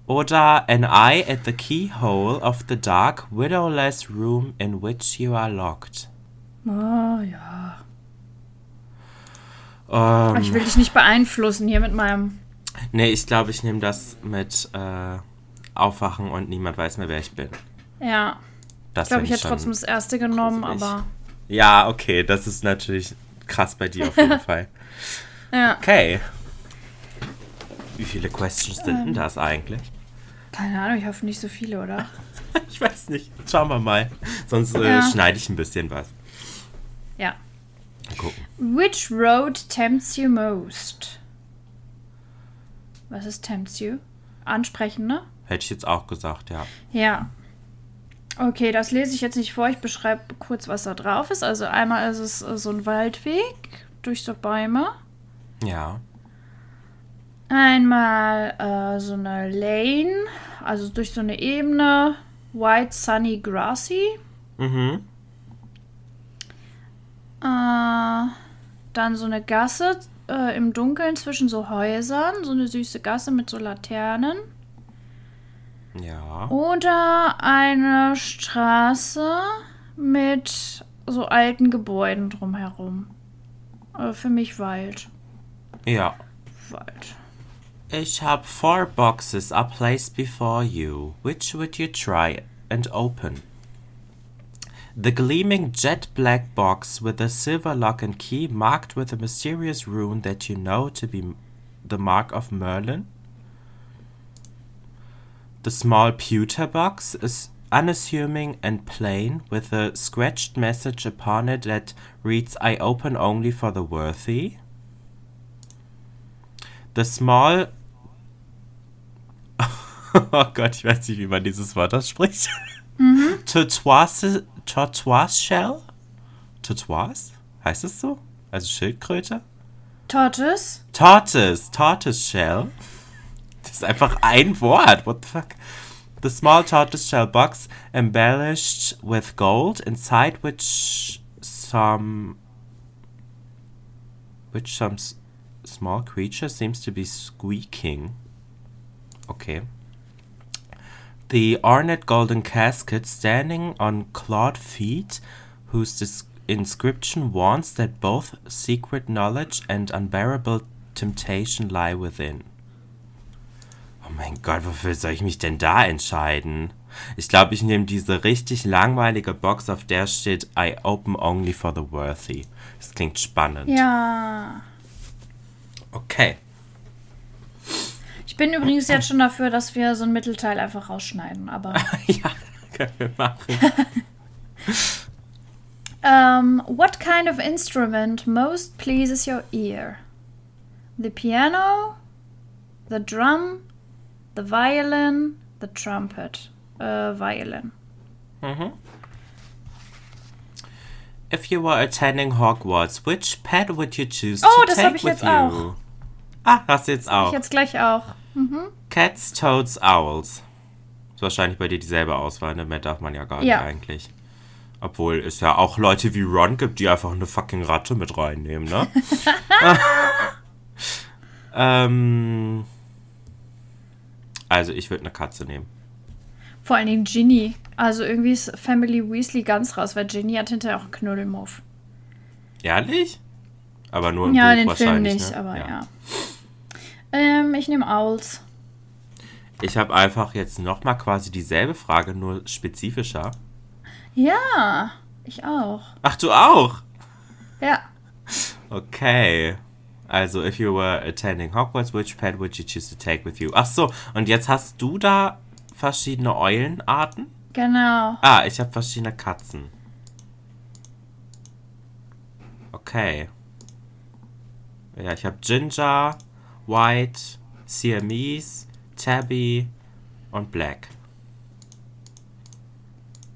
Oder an eye at the keyhole of the dark, windowless room in which you are locked. Oh ja. Ähm, Ich will dich nicht beeinflussen hier mit meinem. nee, ich glaube, ich nehme das mit äh, Aufwachen und niemand weiß mehr, wer ich bin. Ja. Das Ich glaube, ich hätte trotzdem das erste genommen, gruselig. aber. Ja, okay, das ist natürlich krass bei dir auf jeden *laughs* Fall. Ja. Okay. Wie viele Questions sind Ähm. denn das eigentlich? Keine Ahnung, ich hoffe nicht so viele, oder? *laughs* Ich weiß nicht. Schauen wir mal. Sonst äh, Ja. schneide ich ein bisschen was. Ja. Mal gucken. Which road tempts you most? Was ist tempts you? Ansprechen, ne? Hätte ich jetzt auch gesagt, ja. Ja. Okay, das lese ich jetzt nicht vor. Ich beschreibe kurz, was da drauf ist. Also einmal ist es äh, so ein Waldweg durch so Bäume. Ja. Einmal äh, so eine Lane, also durch so eine Ebene. White, sunny, grassy. Mhm. Äh, dann so eine Gasse äh, im Dunkeln zwischen so Häusern. So eine süße Gasse mit so Laternen. Ja. Oder eine Straße mit so alten Gebäuden drumherum. Äh, für mich Wald. Ja. Wald. Ich habe four boxes are placed before you. Which would you try and open? The gleaming jet black box with a silver lock and key marked with a mysterious rune that you know to be the mark of Merlin. The small pewter box is unassuming and plain with a scratched message upon it that reads I open only for the worthy. The small. *laughs* Oh Gott, ich weiß nicht, wie man dieses Wort ausspricht. Tortoise, Tortoise Shell? Tortoise? Heißt es so? Also Schildkröte? Tortoise. Tortoise, Tortoise Shell. Das ist einfach ein Wort. What the fuck? The small tortoise shell box embellished with gold, inside which some which some s- small creature seems to be squeaking. Okay. The ornate golden casket standing on clawed feet, whose dis- inscription warns that both secret knowledge and unbearable temptation lie within. Oh mein Gott, wofür soll ich mich denn da entscheiden? Ich glaube, ich nehme diese richtig langweilige Box, auf der steht I open only for the worthy. Das klingt spannend. Ja. Okay. Ich bin übrigens jetzt schon dafür, dass wir so ein Mittelteil einfach rausschneiden. Aber *laughs* ja, können wir machen. um, *laughs* what kind of instrument most pleases your ear? The piano, the drum, the violin, the trumpet. Äh, violin. If you were attending Hogwarts, which pet would you choose Oh, to das take hab ich with jetzt you? auch. Ah, hast du jetzt auch. Jetzt gleich auch. Cats, Toads, Owls. Ist wahrscheinlich bei dir dieselbe Auswahl, ne? Mehr darf man ja gar Ja. nicht eigentlich. Obwohl es ja auch Leute wie Ron gibt, die einfach eine fucking Ratte mit reinnehmen, ne? *laughs* ähm. Also ich würde eine Katze nehmen. Vor allen Dingen Ginny. Also irgendwie ist Family Weasley ganz raus, weil Ginny hat hinterher auch einen Knuddelmuff. Ehrlich? Aber nur im Ja, Buch den Film wahrscheinlich, nicht, ne? aber ja. Ähm, ich nehme Owls. Ich habe einfach jetzt nochmal quasi dieselbe Frage, nur spezifischer. Ja, ich auch. Ach, du auch? Ja. Okay. Also, if you were attending Hogwarts, which pet would you choose to take with you? Ach so, und jetzt hast du da verschiedene Eulenarten? Genau. Ah, ich habe verschiedene Katzen. Okay. Ja, ich habe Ginger, White, Siamese, Tabby und Black.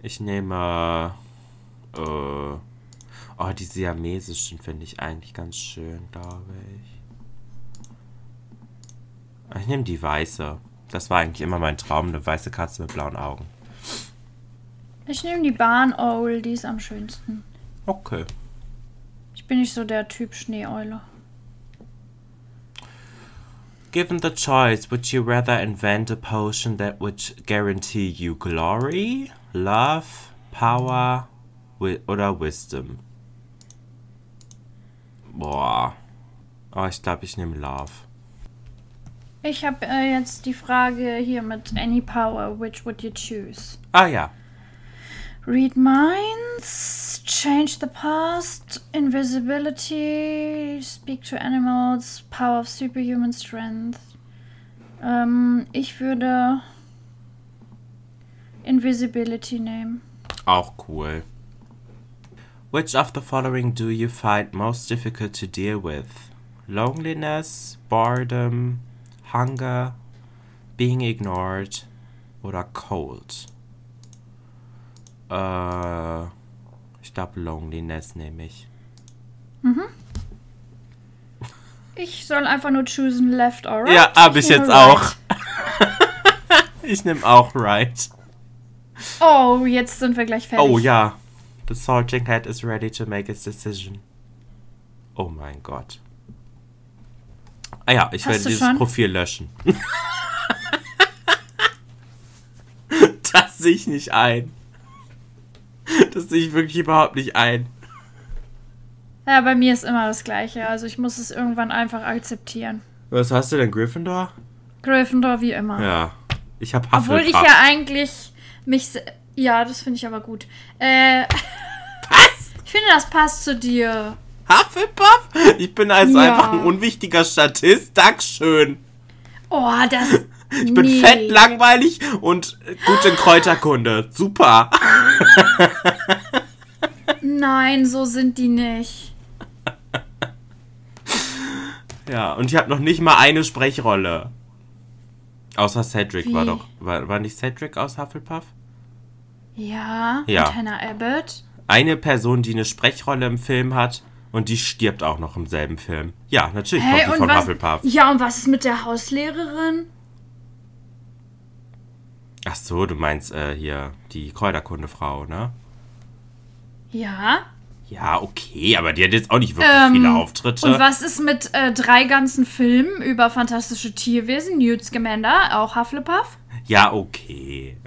Ich nehme. Äh, oh, die siamesischen finde ich eigentlich ganz schön, glaube ich. Ich nehme die weiße. Das war eigentlich immer mein Traum, eine weiße Katze mit blauen Augen. Ich nehme die Barn Owl, die ist am schönsten. Okay. Ich bin nicht so der Typ Schneeeule. Given the choice, would you rather invent a potion that would guarantee you glory, love, power wi oder wisdom? Boah. Oh, ich glaube, ich nehme love. Ich habe äh, jetzt die Frage hier mit Any Power, which would you choose? Ah ja. Read minds, change the past, invisibility, speak to animals, power of superhuman strength. Ähm, ich würde Invisibility nehmen. Auch cool. Which of the following do you find most difficult to deal with? Loneliness, boredom, hunger, being ignored oder cold? Äh, ich glaube Loneliness nehme ich. Ich soll einfach nur choosen left or right. ja, habe ich nehme jetzt right. auch. *laughs* ich nehme auch right. Oh, jetzt sind wir gleich fertig. Oh ja. The sorting hat is ready to make its decision. Oh mein Gott. Ah ja, ich Hast werde dieses schon? Profil löschen. *laughs* das sehe ich nicht ein. *laughs* Das sehe ich wirklich überhaupt nicht ein. Ja, bei mir ist immer das Gleiche. Also ich muss es irgendwann einfach akzeptieren. Was hast du denn, Gryffindor? Gryffindor wie immer. Ja. Ich habe Obwohl Hufflepuff. ich ja eigentlich mich. Ja, das finde ich aber gut. Äh, *laughs* Was? ich finde, das passt zu dir. Hufflepuff? Ich bin also Ja. einfach ein unwichtiger Statist. Dankeschön. Oh, das. Ich bin nee. fett, langweilig und gut in Kräuterkunde. Super. Nein, so sind die nicht. Ja, und ich habe noch nicht mal eine Sprechrolle. Außer Cedric Wie? war doch. War, war nicht Cedric aus Hufflepuff? Ja, Ja. und Hannah Abbott. Eine Person, die eine Sprechrolle im Film hat und die stirbt auch noch im selben Film. Ja, natürlich Hey, kommt und von was? Hufflepuff. Ja, und was ist mit der Hauslehrerin? Ach so, du meinst äh, hier die Kräuterkundefrau, ne? Ja. Ja, okay, aber die hat jetzt auch nicht wirklich Ähm, viele Auftritte. Und was ist mit äh, drei ganzen Filmen über fantastische Tierwesen? Newt Scamander, auch Hufflepuff? Ja, okay.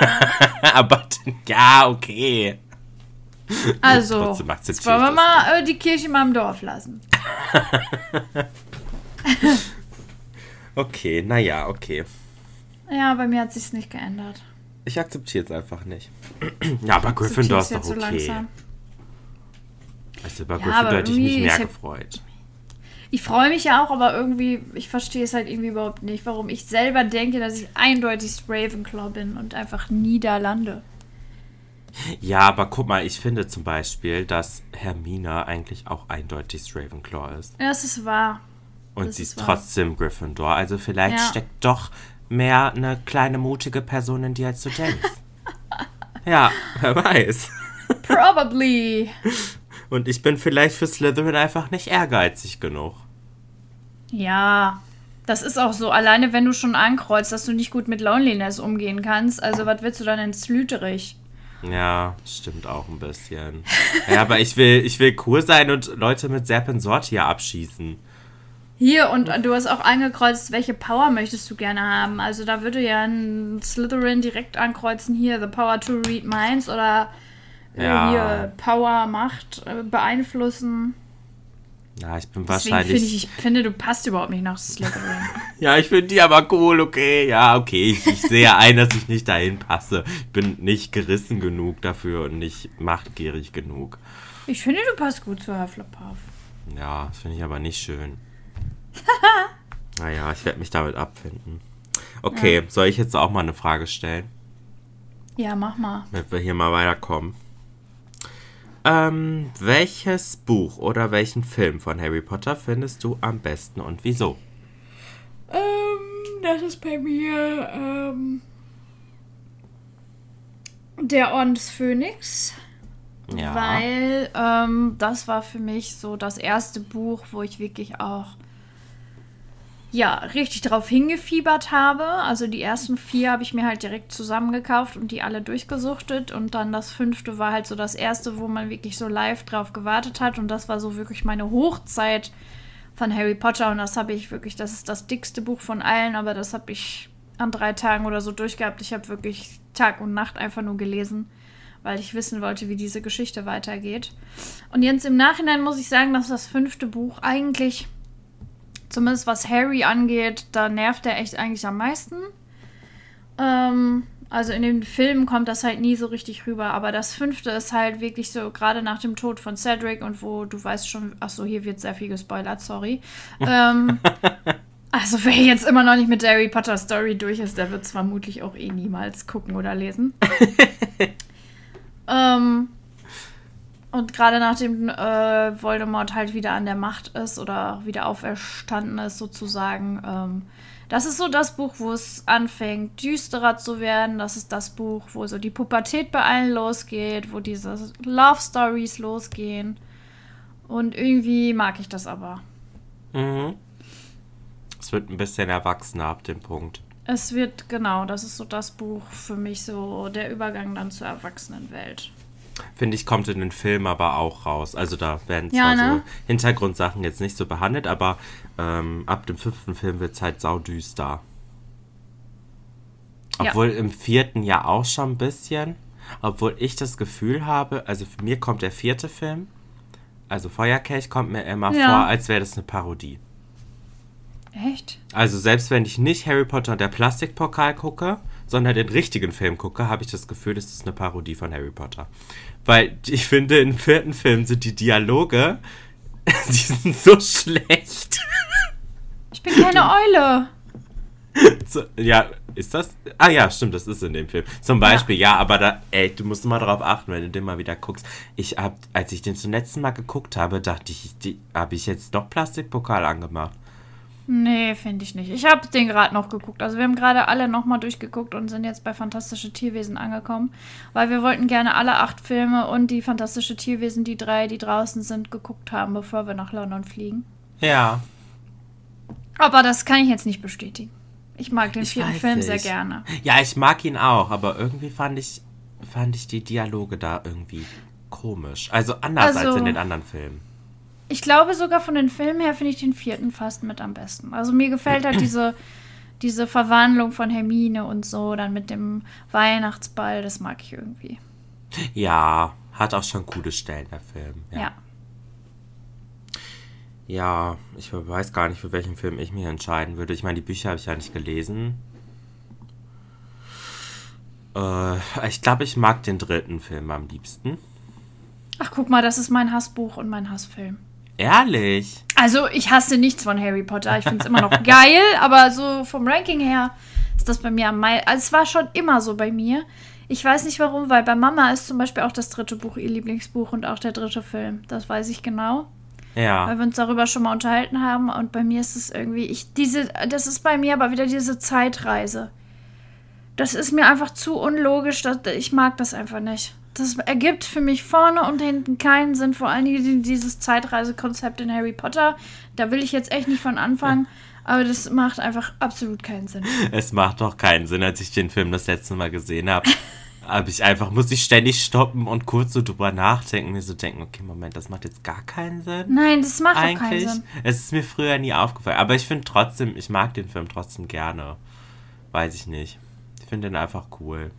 *laughs* aber ja, okay. Also, jetzt wollen wir mal äh, die Kirche mal im Dorf lassen. *laughs* Okay, naja, okay. Ja, bei mir hat sich's nicht geändert. Ich akzeptiere es einfach nicht. *clears throat* ja, aber Gryffindor ist doch so okay. langsam. Also bei Ja, Gryffindor hätte ich mich mehr ich gefreut. Ich freue mich ja auch, aber irgendwie, ich verstehe es halt irgendwie überhaupt nicht, warum ich selber denke, dass ich eindeutig Ravenclaw bin und einfach Niederlande. Ja, aber guck mal, ich finde zum Beispiel, dass Hermine eigentlich auch eindeutig Ravenclaw ist. Ja, das ist wahr. Und Das sie ist ist wahr. trotzdem Gryffindor. Also vielleicht Ja. steckt doch mehr eine kleine mutige Person in dir, als du denkst. *laughs* ja, wer weiß. Probably. Und ich bin vielleicht für Slytherin einfach nicht ehrgeizig genug. Ja, das ist auch so. Alleine wenn du schon ankreuzt, dass du nicht gut mit Loneliness umgehen kannst, also was willst du dann in Slüterich? Ja, stimmt auch ein bisschen. Ja, aber ich will, ich will cool sein und Leute mit Serpensortia abschießen. Hier, und du hast auch angekreuzt, welche Power möchtest du gerne haben. Also da würde ja ein Slytherin direkt ankreuzen, hier, the power to read minds oder äh, Ja. hier, Power, Macht, äh, beeinflussen. Ja, ich bin Deswegen wahrscheinlich. finde ich, ich finde, du passt überhaupt nicht nach Slytherin. *laughs* Ja, ich finde die aber cool, okay. Ja, okay. Ich, ich sehe ein, dass ich nicht dahin passe. Ich bin nicht gerissen genug dafür und nicht machtgierig genug. ich finde, du passt gut zu Hufflepuff. Ja, das finde ich aber nicht schön. *laughs* naja, ich werde mich damit abfinden. Okay, soll ich jetzt auch mal eine Frage stellen, Ja, mach mal. damit wir hier mal weiterkommen? Ähm, welches Buch oder welchen Film von Harry Potter findest du am besten und wieso? Ähm, das ist bei mir ähm, der Orden des Phönix. Ja. Weil ähm, das war für mich so das erste Buch, wo ich wirklich auch ja, richtig drauf hingefiebert habe. Also die ersten vier habe ich mir halt direkt zusammengekauft und die alle durchgesuchtet. Und dann das fünfte war halt so das erste, wo man wirklich so live drauf gewartet hat. Und das war so wirklich meine Hochzeit von Harry Potter. Und das habe ich wirklich, das ist das dickste Buch von allen, aber das habe ich an drei Tagen oder so durchgehabt. Ich habe wirklich Tag und Nacht einfach nur gelesen weil ich wissen wollte, wie diese Geschichte weitergeht. Und jetzt im Nachhinein muss ich sagen, dass das fünfte Buch eigentlich, zumindest was Harry angeht, da nervt er echt eigentlich am meisten. Ähm, also in den Filmen kommt das halt nie so richtig rüber, aber das fünfte ist halt wirklich so, gerade nach dem Tod von Cedric und wo du weißt schon, ach so, hier wird sehr viel gespoilert, sorry. *laughs* ähm, also wer jetzt immer noch nicht mit der Harry Potter Story durch ist, der wird es vermutlich auch eh niemals gucken oder lesen. *laughs* ähm, und gerade nachdem äh, Voldemort halt wieder an der Macht ist oder wieder auferstanden ist, sozusagen, ähm, das ist so das Buch, wo es anfängt, düsterer zu werden. Das ist das Buch, wo so die Pubertät bei allen losgeht, wo diese Love Stories losgehen. Und irgendwie mag ich das aber. Mhm. Es wird ein bisschen erwachsener ab dem Punkt. Es wird, genau, das ist so das Buch für mich, so der Übergang dann zur Erwachsenenwelt. Finde ich, kommt in den Film aber auch raus. Also da werden Ja, zwar so ne? Hintergrundsachen jetzt nicht so behandelt, aber ähm, ab dem fünften Film wird es halt saudüster. Ja. Obwohl im vierten ja auch schon ein bisschen. Obwohl ich das Gefühl habe, also für mir kommt der vierte Film, also Feuerkelch kommt mir immer Ja. vor, als wäre das eine Parodie. Echt? Also selbst wenn ich nicht Harry Potter und der Plastikpokal gucke, sondern den richtigen Film gucke, habe ich das Gefühl, das ist eine Parodie von Harry Potter. Weil ich finde, im vierten Film sind die Dialoge, *laughs* die sind so schlecht. Ich bin keine Eule. So, ja, ist das? Ah ja, stimmt, das ist in dem Film. Zum Beispiel, ja, aber da, ey, du musst mal darauf achten, wenn du den mal wieder guckst. Ich hab, als ich den zum letzten Mal geguckt habe, dachte ich, habe ich jetzt doch Plastikpokal angemacht. Nee, finde ich nicht. Ich habe den gerade noch geguckt. Also wir haben gerade alle nochmal durchgeguckt und sind jetzt bei Fantastische Tierwesen angekommen, weil wir wollten gerne alle acht Filme und die Fantastische Tierwesen, die drei, die draußen sind, geguckt haben, bevor wir nach London fliegen. Ja. Aber das kann ich jetzt nicht bestätigen. Ich mag den Ich vierten Film sehr nicht. gerne. Ja, ich mag ihn auch, aber irgendwie fand ich, fand ich die Dialoge da irgendwie komisch. Also anders als Also- in den anderen Filmen. Ich glaube sogar von den Filmen her finde ich den vierten fast mit am besten. Also mir gefällt halt *clears throat* diese, diese Verwandlung von Hermine und so, dann mit dem Weihnachtsball, das mag ich irgendwie. Ja, hat auch schon coole Stellen, der Film. Ja. Ja. ja. ich weiß gar nicht, für welchen Film ich mich entscheiden würde. Ich meine, die Bücher habe ich ja nicht gelesen. Äh, ich glaube, ich mag den dritten Film am liebsten. Ach, guck mal, das ist mein Hassbuch und mein Hassfilm. Ehrlich? Also, ich hasse nichts von Harry Potter. Ich finde es immer noch *laughs* geil, aber so vom Ranking her ist das bei mir am meisten. Also, es war schon immer so bei mir. Ich weiß nicht warum, weil bei Mama ist zum Beispiel auch das dritte Buch ihr Lieblingsbuch und auch der dritte Film. Das weiß ich genau. weil Ja. wir uns darüber schon mal unterhalten haben. Und bei mir ist es irgendwie, ich, diese, das ist bei mir aber wieder diese Zeitreise. Das ist mir einfach zu unlogisch. Das, ich mag das einfach nicht. Das ergibt für mich vorne und hinten keinen Sinn. Vor allen Dingen dieses Zeitreisekonzept in Harry Potter. Da will ich jetzt echt nicht von anfangen. *laughs* Aber das macht einfach absolut keinen Sinn. Es macht doch keinen Sinn, als ich den Film das letzte Mal gesehen habe. habe ich einfach, muss ich ständig stoppen und kurz so drüber nachdenken, mir so denken, okay, Moment, das macht jetzt gar keinen Sinn. Nein, das macht doch keinen Eigentlich. Sinn. Es ist mir früher nie aufgefallen. Aber ich finde trotzdem, ich mag den Film trotzdem gerne. Weiß ich nicht. Ich finde den einfach cool.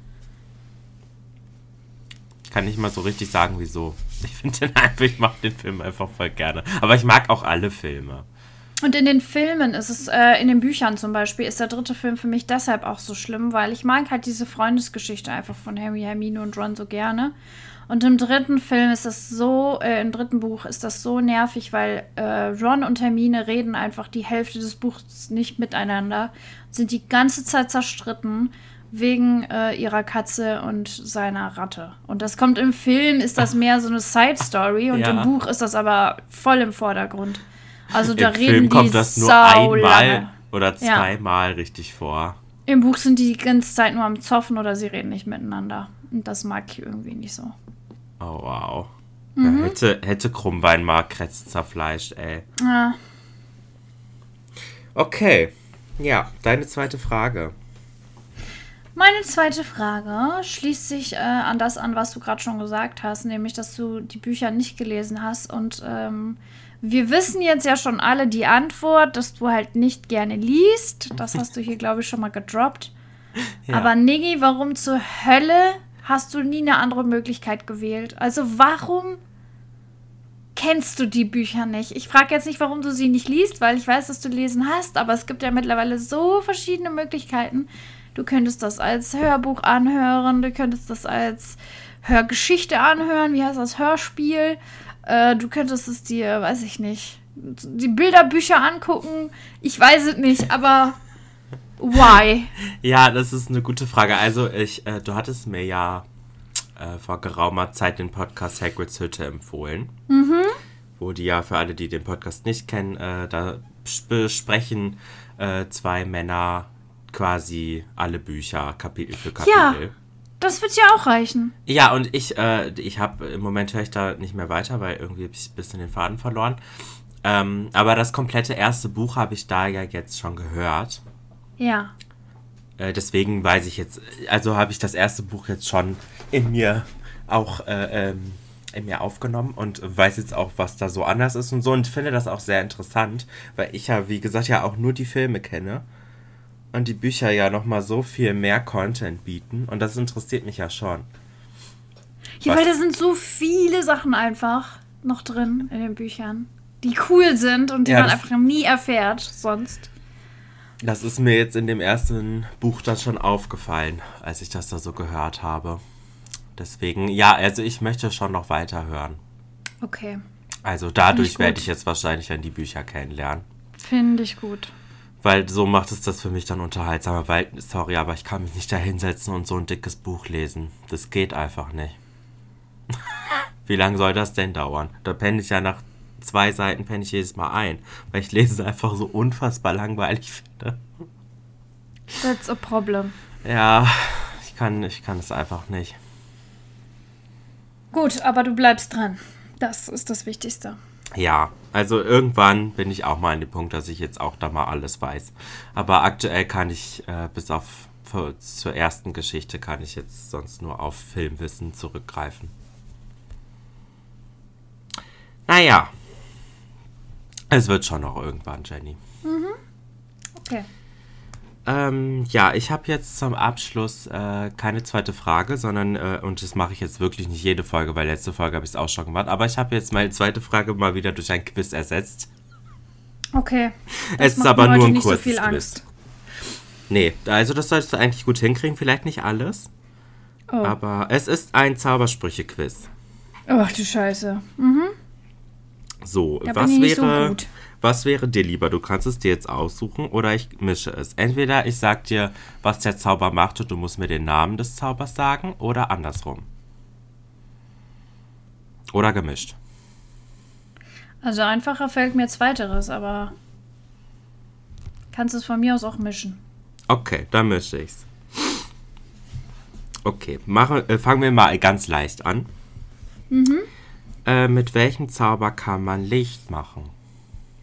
Kann nicht mal so richtig sagen, wieso. Ich finde den einfach, ich mag den Film einfach voll gerne. Aber ich mag auch alle Filme. Und in den Filmen ist es, äh, in den Büchern zum Beispiel, ist der dritte Film für mich deshalb auch so schlimm, weil ich mag halt diese Freundesgeschichte einfach von Harry, Hermine und Ron so gerne. Und im dritten Film ist das so, äh, im dritten Buch ist das so nervig, weil äh, Ron und Hermine reden einfach die Hälfte des Buchs nicht miteinander, sind die ganze Zeit zerstritten wegen äh, ihrer Katze und seiner Ratte. Und das kommt im Film, ist das mehr so eine Side-Story und Ja. im Buch ist das aber voll im Vordergrund. Also da Im reden Film die kommt das nur einmal lange. oder Ja. zweimal richtig vor. Im Buch sind die die ganze Zeit nur am Zoffen oder sie reden nicht miteinander. Und das mag ich irgendwie nicht so. Oh, wow. Mhm. Ja, hätte, hätte Krummbein mal Kretz zerfleischt, ey. Ja. Okay. Ja, deine zweite Frage. Meine zweite Frage schließt sich äh, an das an, was du gerade schon gesagt hast, nämlich, dass du die Bücher nicht gelesen hast. Und ähm, wir wissen jetzt ja schon alle die Antwort, dass du halt nicht gerne liest. Das hast du hier, glaube ich, schon mal gedroppt. Ja. Aber Niggi, warum zur Hölle hast du nie eine andere Möglichkeit gewählt? Also warum kennst du die Bücher nicht? Ich frage jetzt nicht, warum du sie nicht liest, weil ich weiß, dass du lesen hast, aber es gibt ja mittlerweile so verschiedene Möglichkeiten. Du könntest das als Hörbuch anhören, du könntest das als Hörgeschichte anhören, wie heißt das, Hörspiel. Äh, du könntest es dir, weiß ich nicht, die Bilderbücher angucken. Ich weiß es nicht, aber why? *laughs* Ja, das ist eine gute Frage. Also, ich, äh, du hattest mir ja äh, vor geraumer Zeit den Podcast Hagrid's Hütte empfohlen. Wo die ja für alle, die den Podcast nicht kennen, äh, da besprechen äh, zwei Männer quasi alle Bücher, Kapitel für Kapitel. Ja. Das wird ja auch reichen. Ja, und ich, äh, ich habe im Moment höre ich da nicht mehr weiter, weil irgendwie habe ich ein bisschen den Faden verloren. Ähm, aber das komplette erste Buch habe ich da ja jetzt schon gehört. Ja. Äh, deswegen weiß ich jetzt, also habe ich das erste Buch jetzt schon in mir auch äh, ähm, in mir aufgenommen und weiß jetzt auch, was da so anders ist und so und finde das auch sehr interessant, weil ich ja, wie gesagt, ja auch nur die Filme kenne und die Bücher ja nochmal so viel mehr Content bieten und das interessiert mich ja schon. Ja, Was? weil da sind so viele Sachen einfach noch drin in den Büchern, die cool sind und die Ja, man einfach nie erfährt sonst. Das ist mir jetzt in dem ersten Buch dann schon aufgefallen, als ich das da so gehört habe. Deswegen, ja, also ich möchte schon noch weiter hören. Okay. Also dadurch werde ich jetzt wahrscheinlich dann die Bücher kennenlernen. Finde ich gut. Weil so macht es das für mich dann unterhaltsamer. Weil, sorry, aber ich kann mich nicht da hinsetzen und so ein dickes Buch lesen. Das geht einfach nicht. *laughs* Wie lange soll das denn dauern? Da penne ich ja nach zwei Seiten penne ich jedes Mal ein. Weil ich lese es einfach so unfassbar langweilig finde. That's a problem. Ja, ich kann, ich kann es einfach nicht. Gut, aber du bleibst dran. Das ist das Wichtigste. Ja, also irgendwann bin ich auch mal an dem Punkt, dass ich jetzt auch da mal alles weiß. Aber aktuell kann ich äh, bis auf für, zur ersten Geschichte kann ich jetzt sonst nur auf Filmwissen zurückgreifen. Naja, es wird schon noch irgendwann, Jenny. Okay. Ähm, ja, ich habe jetzt zum Abschluss äh, keine zweite Frage, sondern, äh, und das mache ich jetzt wirklich nicht jede Folge, weil letzte Folge habe ich es auch schon gemacht, aber ich habe jetzt meine zweite Frage mal wieder durch ein Quiz ersetzt. Okay. Es ist aber nur ein nicht so kurzes viel Quiz. Angst. Nee, also das solltest du eigentlich gut hinkriegen, vielleicht nicht alles, Oh. aber es ist ein Zaubersprüche-Quiz. Ach du Scheiße. So, Da was so wäre, gut. Was wäre dir lieber? Du kannst es dir jetzt aussuchen oder ich mische es. Entweder ich sag dir, was der Zauber macht und du musst mir den Namen des Zaubers sagen oder andersrum. Oder gemischt. Also einfacher fällt mir zweiteres, aber kannst es von mir aus auch mischen. Okay, dann mische ich's. Okay, machen, äh, fangen wir mal ganz leicht an. Äh, mit welchem Zauber kann man Licht machen?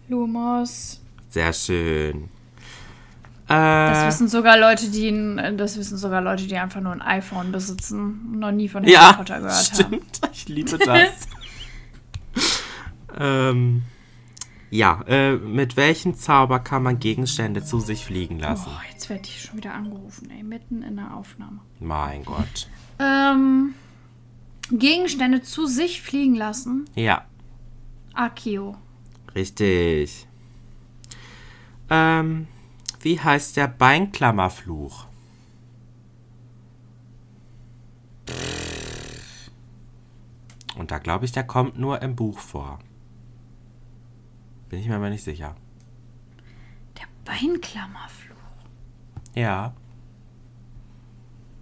Lumos. Sehr schön. Das Äh, wissen sogar Leute, die das wissen sogar Leute, die einfach nur ein iPhone besitzen und noch nie von Harry ja, Potter gehört haben. stimmt. *laughs* Ich liebe das. *laughs* ähm, ja, äh, mit welchem Zauber kann man Gegenstände zu sich fliegen lassen? Boah, jetzt werde ich schon wieder angerufen, ey, mitten in der Aufnahme. Mein Gott. Ähm, Gegenstände zu sich fliegen lassen. Ja, Akio. Richtig. Ähm, wie heißt der Beinklammerfluch? Und da glaube ich, der kommt nur im Buch vor. Bin ich mir aber nicht sicher. Der Beinklammerfluch. Ja.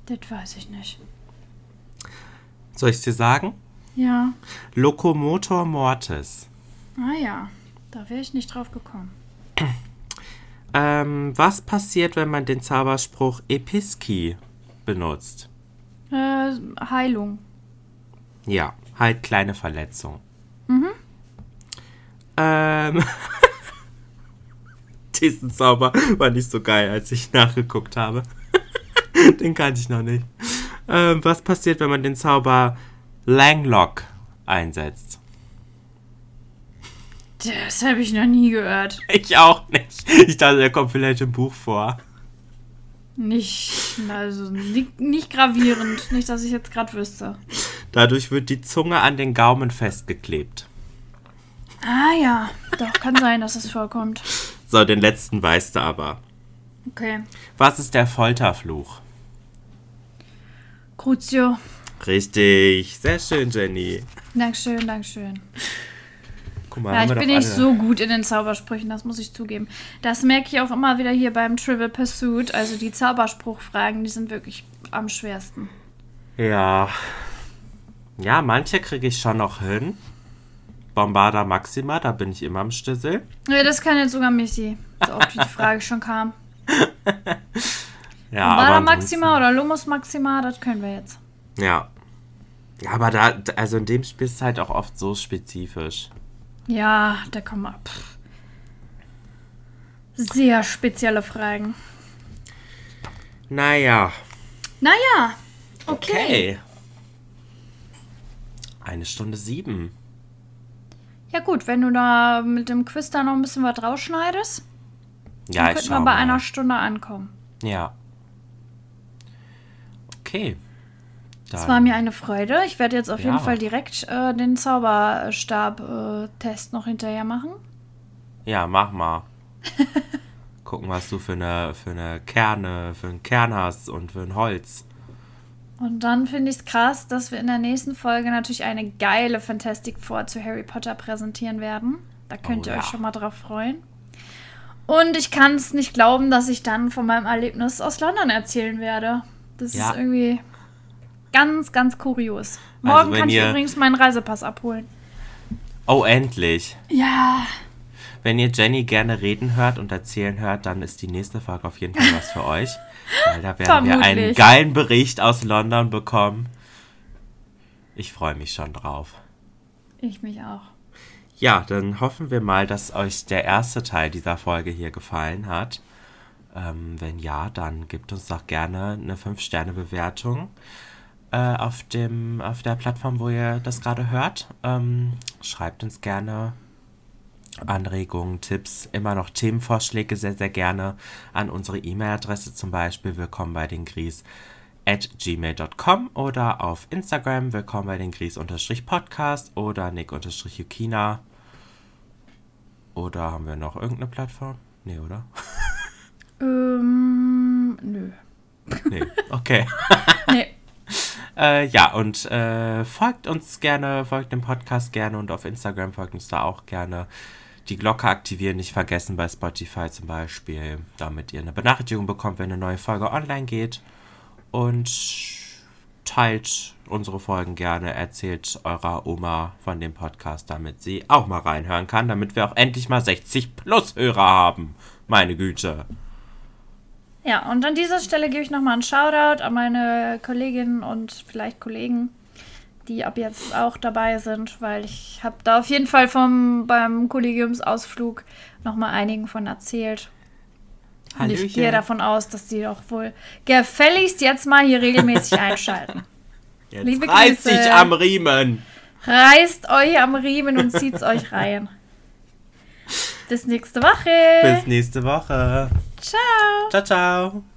Das weiß ich nicht. Soll ich es dir sagen? Ja. Locomotor Mortis. Ah ja, da wäre ich nicht drauf gekommen. *clears throat* Ähm, was passiert, wenn man den Zauberspruch Episki benutzt? Äh, Heilung. Ja, halt kleine Verletzung. Mhm. Ähm. *laughs* Diesen Zauber war nicht so geil, als ich nachgeguckt habe. *laughs* den kannte ich noch nicht. Ähm, was passiert, wenn man den Zauber Langlock einsetzt? Das habe ich noch nie gehört. Ich auch nicht. Ich dachte, der kommt vielleicht im Buch vor. Nicht, also nicht, nicht gravierend. Nicht, dass ich jetzt gerade wüsste. Dadurch wird die Zunge an den Gaumen festgeklebt. Ah ja, doch, kann sein, dass es vorkommt. So, den letzten weißt du aber. Okay. Was ist der Folterfluch? Crucio. Richtig. Sehr schön, Jenny. Dankeschön, Dankeschön. Guck mal, Ja, ich bin nicht alle- so gut in den Zaubersprüchen, das muss ich zugeben. Das merke ich auch immer wieder hier beim Trivial Pursuit. Also die Zauberspruchfragen, die sind wirklich am schwersten. Ja. Ja, manche kriege ich schon noch hin. Bombarda Maxima, da bin ich immer am Stissel. Ja, das kann jetzt sogar Missy, so oft wie die Frage schon kam. *laughs* Ja, aber Maxima oder Lumus Maxima, das können wir jetzt. Ja. Ja, aber da, also in dem Spiel ist es halt auch oft so spezifisch. Ja, da kommen wir. Pff. Sehr spezielle Fragen. Naja. Naja, okay. Okay. Eine Stunde sieben. Ja gut, wenn du da mit dem Quiz da noch ein bisschen was rausschneidest, Ja, dann könnten wir bei mal. einer Stunde ankommen. Ja. Okay. Es war mir eine Freude. Ich werde jetzt auf jeden Ja. Fall direkt äh, den Zauberstab-Test noch hinterher machen. Ja, mach mal. *laughs* Gucken, was du für eine, für eine Kerne, für einen Kern hast und für ein Holz. Und dann finde ich es krass, dass wir in der nächsten Folge natürlich eine geile Fantastic Four zu Harry Potter präsentieren werden. Da könnt Oh ihr ja. euch schon mal drauf freuen. Und ich kann es nicht glauben, dass ich dann von meinem Erlebnis aus London erzählen werde. Das Ja. ist irgendwie ganz, ganz kurios. Also Morgen wenn kann ich übrigens meinen Reisepass abholen. Oh, endlich. Ja. Wenn ihr Jenny gerne reden hört und erzählen hört, dann ist die nächste Folge auf jeden Fall was für euch. *laughs* Weil da werden wir einen Vermutlich. geilen Bericht aus London bekommen. Ich freue mich schon drauf. Ich mich auch. Ja, dann hoffen wir mal, dass euch der erste Teil dieser Folge hier gefallen hat. Ähm, wenn ja, dann gebt uns doch gerne eine 5-Sterne-Bewertung äh, auf, dem, auf der Plattform, wo ihr das gerade hört. Ähm, schreibt uns gerne Anregungen, Tipps, immer noch Themenvorschläge sehr, sehr gerne an unsere E-Mail-Adresse zum Beispiel willkommen bei den Gries at gmail.com oder auf Instagram willkommen bei den Gries-Podcast oder Nick-Yukina. Oder haben wir noch irgendeine Plattform? Nee, oder? Ähm, nö. Nee, okay. *laughs* Nee. Äh, ja, und äh, folgt uns gerne, folgt dem Podcast gerne und auf Instagram folgt uns da auch gerne. Die Glocke aktivieren, nicht vergessen bei Spotify zum Beispiel, damit ihr eine Benachrichtigung bekommt, wenn eine neue Folge online geht. Und teilt unsere Folgen gerne, erzählt eurer Oma von dem Podcast, damit sie auch mal reinhören kann, damit wir auch endlich mal 60 plus Hörer haben. Meine Güte. Ja, und an dieser Stelle gebe ich nochmal einen Shoutout an meine Kolleginnen und vielleicht Kollegen, die ab jetzt auch dabei sind, weil ich habe da auf jeden Fall vom, beim Kollegiumsausflug nochmal einigen von erzählt. Und ich gehe davon aus, dass die doch wohl gefälligst jetzt mal hier regelmäßig *laughs* einschalten. Jetzt Liebe reißt Grüße. sich am Riemen. Reißt euch am Riemen und zieht's euch rein. Bis nächste Woche. Bis nächste Woche. Ciao. Ciao, ciao.